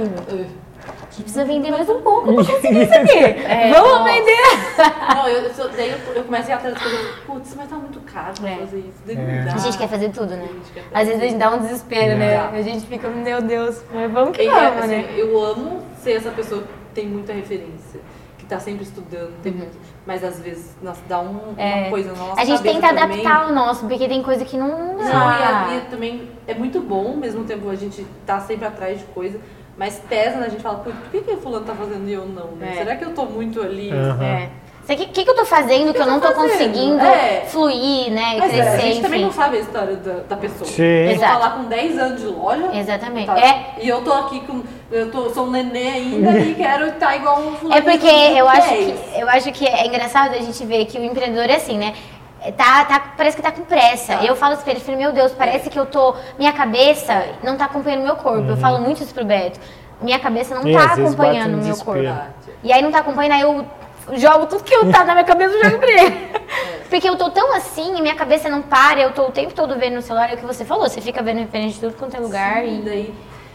a gente precisa vender mais um pouco pra conseguir isso aqui. É, Vamos nossa. vender! Não, eu, eu daí eu, eu comecei a ir atrás das coisas. Putz, mas tá muito caro pra É. fazer isso. É. A gente quer fazer tudo, né? Fazer Às vezes a gente dá um desespero, né? É. A gente fica, meu Deus, mas vamos que E, vamos, assim, né? Eu amo ser essa pessoa que tem muita referência, que tá sempre estudando, tem muito- mas às vezes nossa, dá um- Uhum. É. uma coisa nossa A gente tenta também. adaptar o nosso, porque tem coisa que não. Não, e, a- e também é muito bom, ao mesmo tempo a gente tá sempre atrás de coisa, mas pesa, né? A gente fala, "Putz, por que, que o fulano tá fazendo e eu não, né? É. Será que eu tô muito ali? Aham. É. O que, que, que eu tô fazendo que eu não tô fazendo? conseguindo É. fluir, né? Mas é, crescer, a gente também enfim. não sabe a história da, da pessoa. Sim. Eu Exato. tô lá com 10 anos de loja. Exatamente. tá? É. E eu tô aqui com. Eu tô, sou um nenê ainda e quero estar igual um fulano. É porque eu acho, 10. que, eu acho que é engraçado a gente ver que o empreendedor é assim, né? Tá, tá, parece que tá com pressa. Tá. Eu falo isso pra ele, meu Deus, parece que eu tô. Minha cabeça não tá acompanhando meu corpo. Eu falo muito isso pro Beto. Minha cabeça não E tá acompanhando um o meu corpo. E aí não tá acompanhando, aí eu jogo tudo que eu tá na minha cabeça, eu jogo pra ele. Porque eu tô tão assim e minha cabeça não para, eu tô o tempo todo vendo no celular, é o que você falou, você fica vendo referente de tudo quanto é lugar E e. daí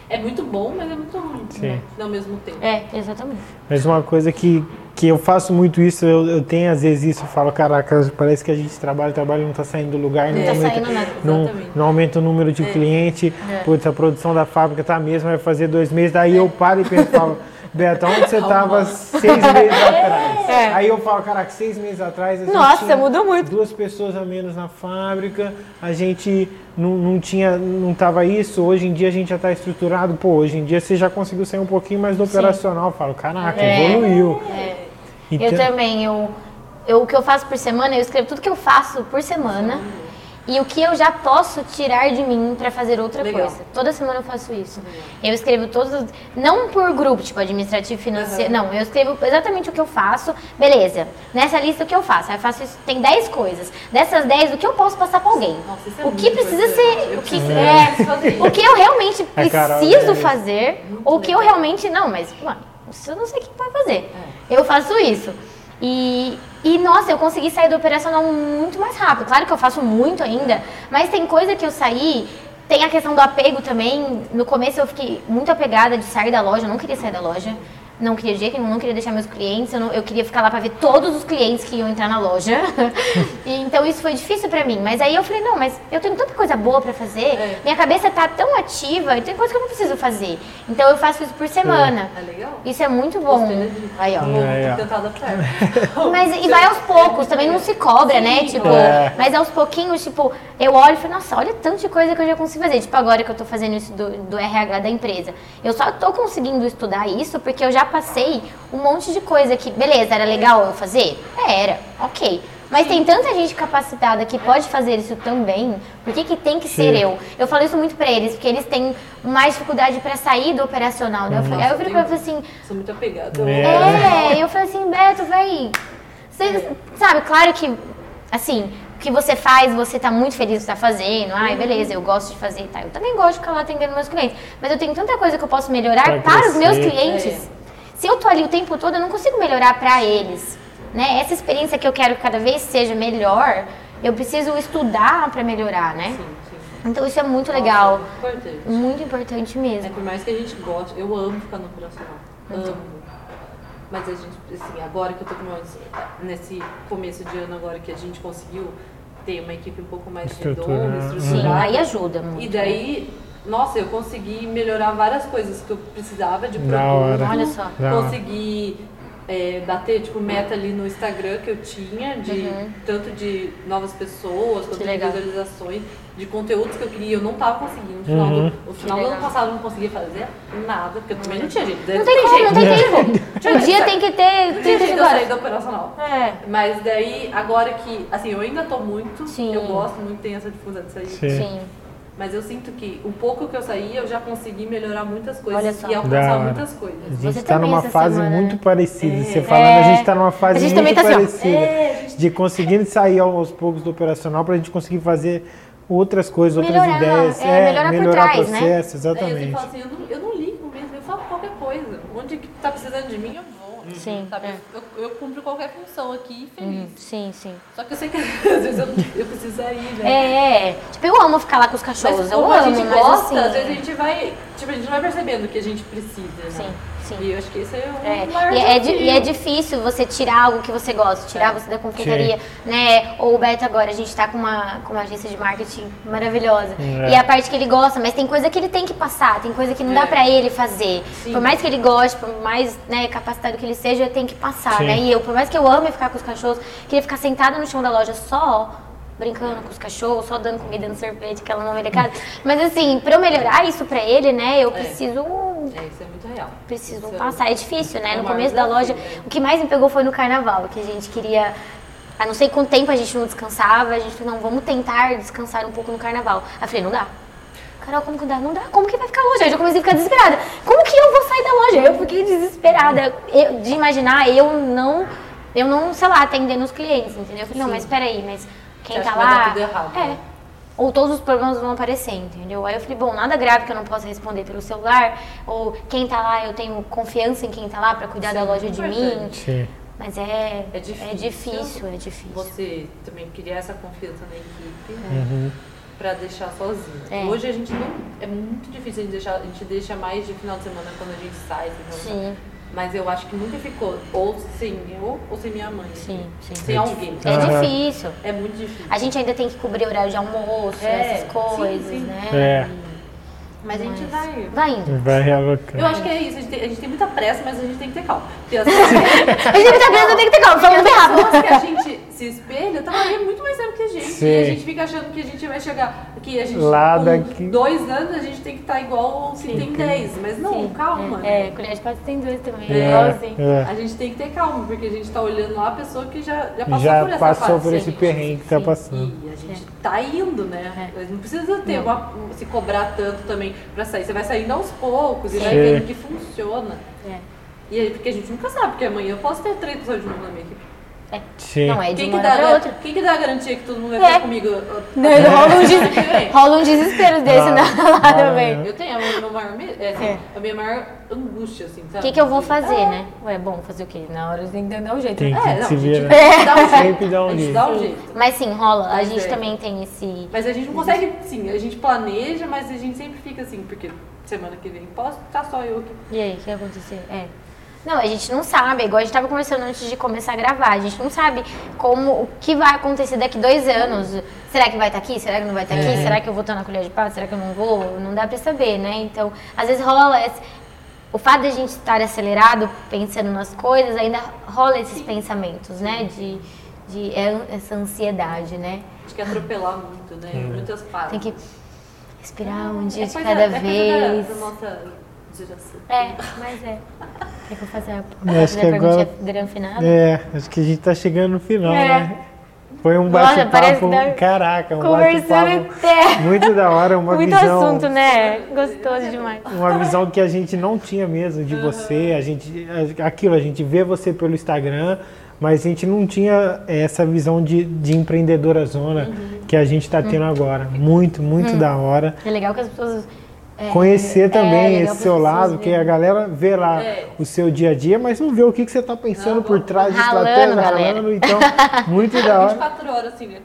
é muito bom, mas é muito ruim. Sim. Né? Ao mesmo tempo. É, exatamente. Mas uma coisa que, que eu faço muito isso, eu, eu tenho às vezes isso, eu falo, caraca, parece que a gente trabalha, trabalha e não tá saindo do lugar, não, Não tá aumenta, saindo nada. não, não aumenta o número de cliente, É. putz, a produção da fábrica tá a mesma, vai fazer dois meses, daí eu paro e penso, falo, Beto, onde você tava seis meses atrás? Aí eu falo, caraca, seis meses atrás a gente Nossa, tinha mudou muito. duas pessoas a menos na fábrica, a gente não, não tinha, não tava isso, hoje em dia a gente já tá estruturado, pô, hoje em dia você já conseguiu sair um pouquinho mais do operacional. Eu falo, caraca, É. evoluiu. Então, Eu também, eu, eu, o que eu faço por semana, eu escrevo tudo que eu faço por semana e o que eu já posso tirar de mim pra fazer outra Legal. coisa. Toda semana eu faço isso. Eu escrevo todos, os- não por grupo, tipo administrativo, financeiro, não, eu escrevo exatamente o que eu faço. Beleza, nessa lista o que eu faço? Aí eu faço isso, tem 10 coisas. Dessas 10, o que eu posso passar pra alguém? Nossa, isso é o que precisa ser, Eu o que, é, o que eu realmente preciso é- fazer, ou o que eu realmente não, mas mano, isso eu não sei quem vai fazer. É. Eu faço isso. E, e, nossa, eu consegui sair do operacional muito mais rápido. Claro que eu faço muito ainda, mas tem coisa que eu saí. Tem a questão do apego também. No começo eu fiquei muito apegada de sair da loja, eu não queria sair da loja. Não queria jeito nenhum, não queria deixar meus clientes, eu, não- eu queria ficar lá pra ver todos os clientes que iam entrar na loja. E, então isso foi difícil pra mim. Mas aí eu falei, não, mas eu tenho tanta coisa boa pra fazer, É. minha cabeça tá tão ativa, e tem coisa que eu não preciso fazer. Então eu faço isso por semana. É legal. Isso é muito bom. Aí, ó. Vou É. Mas e vai aos poucos, também não se cobra, né? Sim, Tipo, É. mas aos pouquinhos, tipo, eu olho e falo, nossa, olha tanto de coisa que eu já consigo fazer. Tipo, agora que eu tô fazendo isso do, do RH da empresa. Eu só tô conseguindo estudar isso porque eu já passei um monte de coisa que, beleza, era legal eu fazer? É, Era, ok. Mas tem tanta gente capacitada que pode fazer isso também, por que, que tem que ser Sim. eu? Eu falo isso muito pra eles, porque eles têm mais dificuldade pra sair do operacional, né? Eu falei- aí eu virei pra eles assim, Sou muito apegada. É. é, eu falei assim, Beto, véi. Você sabe, claro que, assim, o que você faz, você tá muito feliz que tá fazendo. Ai, beleza, eu gosto de fazer, tá? Eu também gosto de ficar lá atendendo meus clientes. Mas eu tenho tanta coisa que eu posso melhorar Pra para os meus crescer. clientes. Se eu tô ali o tempo todo, eu não consigo melhorar para eles. Né? Essa experiência que eu quero que cada vez seja melhor, eu preciso estudar para melhorar, né? Sim, sim. Então isso é muito legal. Nossa, Importante. Muito importante É, mesmo. por mais que a gente goste, eu amo ficar no operacional. Amo. Mas a gente, assim, agora que eu tô com meu, nesse começo de ano agora que a gente conseguiu ter uma equipe um pouco mais redonda, Uhum. Sim, estruturada. aí ajuda muito. E daí, nossa, eu consegui melhorar várias coisas que eu precisava de produto. Da hora. Olha só. Da. Consegui é, bater, tipo, meta ali no Instagram que eu tinha, de tanto de novas pessoas, quanto de Uhum. visualizações, de conteúdos que eu queria, eu não tava conseguindo. No final, Uhum. do, no final do ano passado eu não conseguia fazer nada, porque eu também não tinha jeito. Não tem como, não tem tempo. O dia tem que ter Não tinha 30 jeito de eu sair horas. do operacional. É. Mas daí, agora que, assim, eu ainda tô muito, Sim. eu gosto muito, tenho essa dificuldade de sair. Sim. Sim. Mas eu sinto que o pouco que eu saí, eu já consegui melhorar muitas Olha coisas só. e alcançar muitas A coisas. gente Você está numa fase semana, muito né? parecida. É. Você falando, É. a gente está numa fase A gente muito também tá assim, parecida. É, a gente- De conseguindo sair aos poucos do operacional para a gente conseguir fazer outras coisas, outras Melhorar, ideias. é, melhorar por trás, né? processo, Daí eu exatamente. falo assim, eu não, eu não ligo mesmo, eu falo qualquer coisa. Onde que tá precisando de mim, eu vou. Sim, Sabe? é. Eu, eu cumpro qualquer função aqui feliz. Sim, sim. Só que eu sei que às vezes eu, eu preciso sair, né? É, é. Tipo, eu amo ficar lá com os cachorros. Mas eu como amo, a gente mas gosta, assim. às vezes a gente vai. Tipo, a gente vai percebendo o que a gente precisa. Né? Sim, sim. E eu acho que esse é o É, maior e, é, di- e é difícil você tirar algo que você gosta, tirar É. você da confeitaria, né? Ou o Beto agora, a gente tá com uma, com uma agência de marketing maravilhosa. É. E a parte que ele gosta, mas tem coisa que ele tem que passar, tem coisa que não dá É. pra ele fazer. Sim. Por mais que ele goste, por mais né, capacitado que ele seja, tem que passar, Sim. né? E eu, por mais que eu ame ficar com os cachorros, queria ficar sentada no chão da loja só brincando com os cachorros, só dando comida no sorvete, aquela não delicada. Mas assim, pra eu melhorar isso pra ele, né, eu É. preciso É, isso é muito real. precisam Isso é- passar. É difícil, né? é No começo da loja, né? o que mais me pegou foi no carnaval, que a gente queria. A não sei quanto tempo a gente não descansava, a gente falou, não, vamos tentar descansar um pouco no carnaval. Aí eu falei, não dá. Carol, como que dá? Não dá. Como que vai ficar a loja? Aí eu já comecei a ficar desesperada. Como que eu vou sair da loja? Eu fiquei desesperada eu- de imaginar eu não, eu não, sei lá, atendendo os clientes, entendeu? Eu falei, não, Sim. mas peraí, mas quem tá vai lá. tudo errado, é. né? Ou todos os problemas vão aparecer, entendeu? Aí eu falei, bom, nada grave que eu não possa responder pelo celular, ou quem tá lá, eu tenho confiança em quem tá lá pra cuidar da Sim, loja de mim. Sim. Mas é, É difícil. é difícil, é difícil. Você também criar essa confiança na equipe Uhum. pra deixar sozinho. É. Hoje a gente não. É muito difícil a gente deixar. A gente deixa mais de final de semana quando a gente sai. Sim, Mas eu acho que nunca ficou ou sem eu ou sem minha mãe. sim, sim. Sem alguém. É Aham. difícil. É muito difícil. A gente ainda tem que cobrir horário de almoço, É, essas coisas, sim, sim. né? É. Mas a gente vai. Vai indo. Vai alocando. Eu acho que é isso, a gente, tem, a gente tem muita pressa, mas a gente tem que ter calma. Porque as, A gente tá vendo, tem que ter calma, bem as rápido. pessoas que a gente se espelha estão aí muito mais tempo que a gente. Sim. E a gente fica achando que a gente vai chegar. Que a gente, Lá com daqui- dois anos, a gente tem que estar igual se tem dez. Mas não, Sim. calma. É, né? colher de pato tem dois também. É, igualzinho. é. A gente tem que ter calma, porque a gente tá olhando lá a pessoa que já, já passou Já por essa passou fase. por esse perrengue que tá Sim. passando. E a gente tá indo, né? Mas Não precisa ter uma- se cobrar tanto também pra sair. Você vai saindo aos poucos e vai vendo que funciona. É. E aí, porque a gente nunca sabe, porque amanhã eu posso ter três pessoas de novo na minha equipe. Sim. Não, é de Quem uma que, hora dá, pra outra. quem que dá a garantia que todo mundo vai É. ficar comigo? Não, rola, um des... rola um desespero desse Ah, na, lá ah, também. Eu tenho, é o meu maior é, assim, É. a minha maior angústia, assim, O sabe? que, que eu vou fazer, né? Ué, bom, fazer o quê? Na hora tem que dar um jeito. Tem né? que É, não, se a gente vira. dá um jeito. Sempre dá um a gente jeito. dá um jeito. Mas sim, rola. A gente é. também tem esse. Mas a gente não consegue, sim, a gente planeja, mas a gente sempre fica assim, porque semana que vem posso, tá só eu aqui. E aí, o que vai acontecer? É. Não, a gente não sabe, igual a gente tava conversando antes de começar a gravar, a gente não sabe como, o que vai acontecer daqui dois anos. Será que vai estar aqui? Será que não vai estar aqui? É. Será que eu vou estar na colher de pato? Será que eu não vou? Não dá pra saber, né? Então, às vezes rola esse, o fato de a gente estar acelerado, pensando nas coisas, ainda rola esses pensamentos, né? De, de é, essa ansiedade, né? A gente quer atropelar muito, né? Muitas partes. Tem que respirar um dia É de cada é vez. Da, É, mas é. Quer que eu faça a, Eu acho fazer que agora- granfinada? É, acho que a gente tá chegando no final, É. né? Foi um bate-papo, caraca, um Conversando bate-papo muito da hora, uma Muito visão, assunto, né? Gostoso demais. uma visão que a gente não tinha mesmo de você, a gente, aquilo, a gente vê você pelo Instagram, mas a gente não tinha essa visão de, de empreendedora zona que a gente tá tendo agora. Muito, muito da hora. É legal que as pessoas. É, Conhecer é, também legal esse seu lado, que a galera vê lá É. o seu dia a dia, mas não vê o que, que você tá pensando por trás de estratégia, galera. ralando, então, muito da hora. 24 horas, assim, né?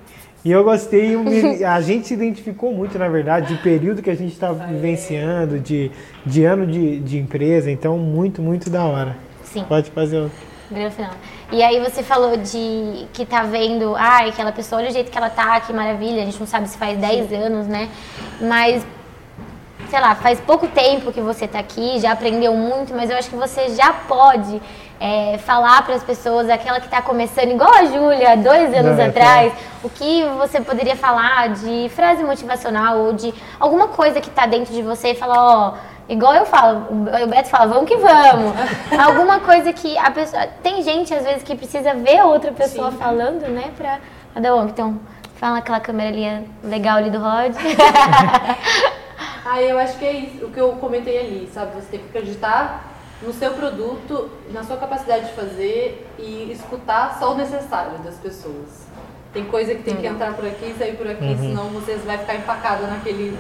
E eu gostei, a gente se identificou muito, na verdade, de período que a gente está vivenciando, de, de ano de, de empresa, então muito, muito da hora. Sim. Pode fazer o. Grande final. E aí você falou de que tá vendo, ai, aquela pessoa, olha o jeito que ela tá, que maravilha, a gente não sabe se faz 10 anos, né? Mas, sei lá, faz pouco tempo que você tá aqui, já aprendeu muito, mas eu acho que você já pode é, falar para as pessoas, aquela que tá começando, igual a Júlia, dois anos Não, é atrás, o que você poderia falar de frase motivacional ou de alguma coisa que tá dentro de você e falar, ó, igual eu falo, o Beto fala, vamos que vamos. alguma coisa que a pessoa. Tem gente, às vezes, que precisa ver outra pessoa falando, né? Pra, bom. Então, fala aquela câmera ali legal ali do Rod. Ah, eu acho que é isso, o que eu comentei ali, sabe? Você tem que acreditar no seu produto, na sua capacidade de fazer e escutar só o necessário das pessoas. Tem coisa que tem que entrar por aqui e sair por aqui, senão você vai ficar empacada naquele,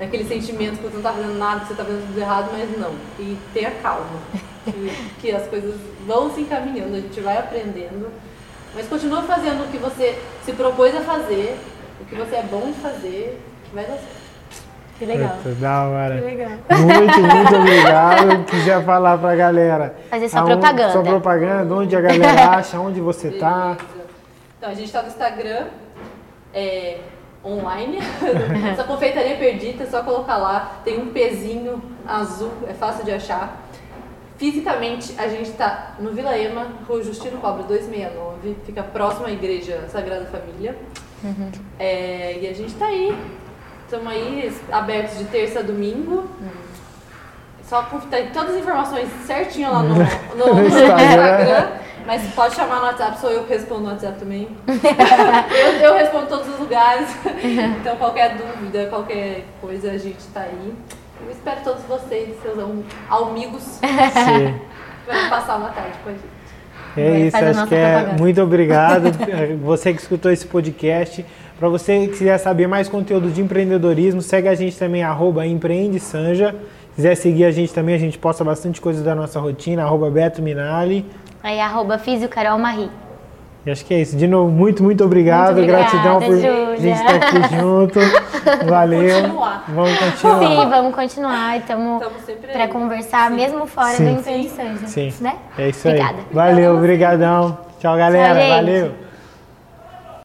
naquele sentimento que você não tá fazendo nada, que você tá fazendo tudo errado, mas não. E tenha calma, que, que as coisas vão se encaminhando, a gente vai aprendendo. Mas continua fazendo o que você se propôs a fazer, o que você é bom de fazer, que vai dar certo. Que legal. Puta, da hora. Que legal. Muito, muito obrigado. Quiser falar pra galera. Fazer sua aonde- propaganda. Sua propaganda, onde a galera acha, onde você tá. Beleza. Então, a gente tá no Instagram, é, online. Essa confeitaria perdida, é só colocar lá. Tem um pezinho azul, é fácil de achar. Fisicamente, a gente tá no Vila Ema, Rua Justino Cobra 269. Fica próximo à Igreja Sagrada Família. É, e a gente tá aí. Estamos aí abertos de terça a domingo. Só tem todas as informações certinho lá no, no- no Instagram. Mas pode chamar no WhatsApp, sou eu que respondo no WhatsApp também. eu, eu respondo em todos os lugares. Então qualquer dúvida, qualquer coisa, a gente tá aí. Eu espero todos vocês, seus am- amigos, Sim. para passar uma tarde com a gente. É isso, acho que é propaganda. muito obrigado. É, você que escutou esse podcast. Para você que quiser saber mais conteúdo de empreendedorismo, segue a gente também, arroba Empreende Sanja. Quiser seguir a gente também, a gente posta bastante coisa da nossa rotina, arroba Beto Minali. Aí, arroba Físio Carol Marie. E acho que é isso. De novo, muito, muito obrigado. Muito obrigada, Gratidão por Júlia. a gente estar aqui junto. Valeu. Continuar. Vamos continuar. Sim, vamos continuar. Estamos Estamos sempre para conversar, Sim. mesmo fora Sim. do Empreende Sanja. Sim. Né? É isso Obrigada. aí. Valeu, obrigadão. Tchau, galera. gente. Valeu.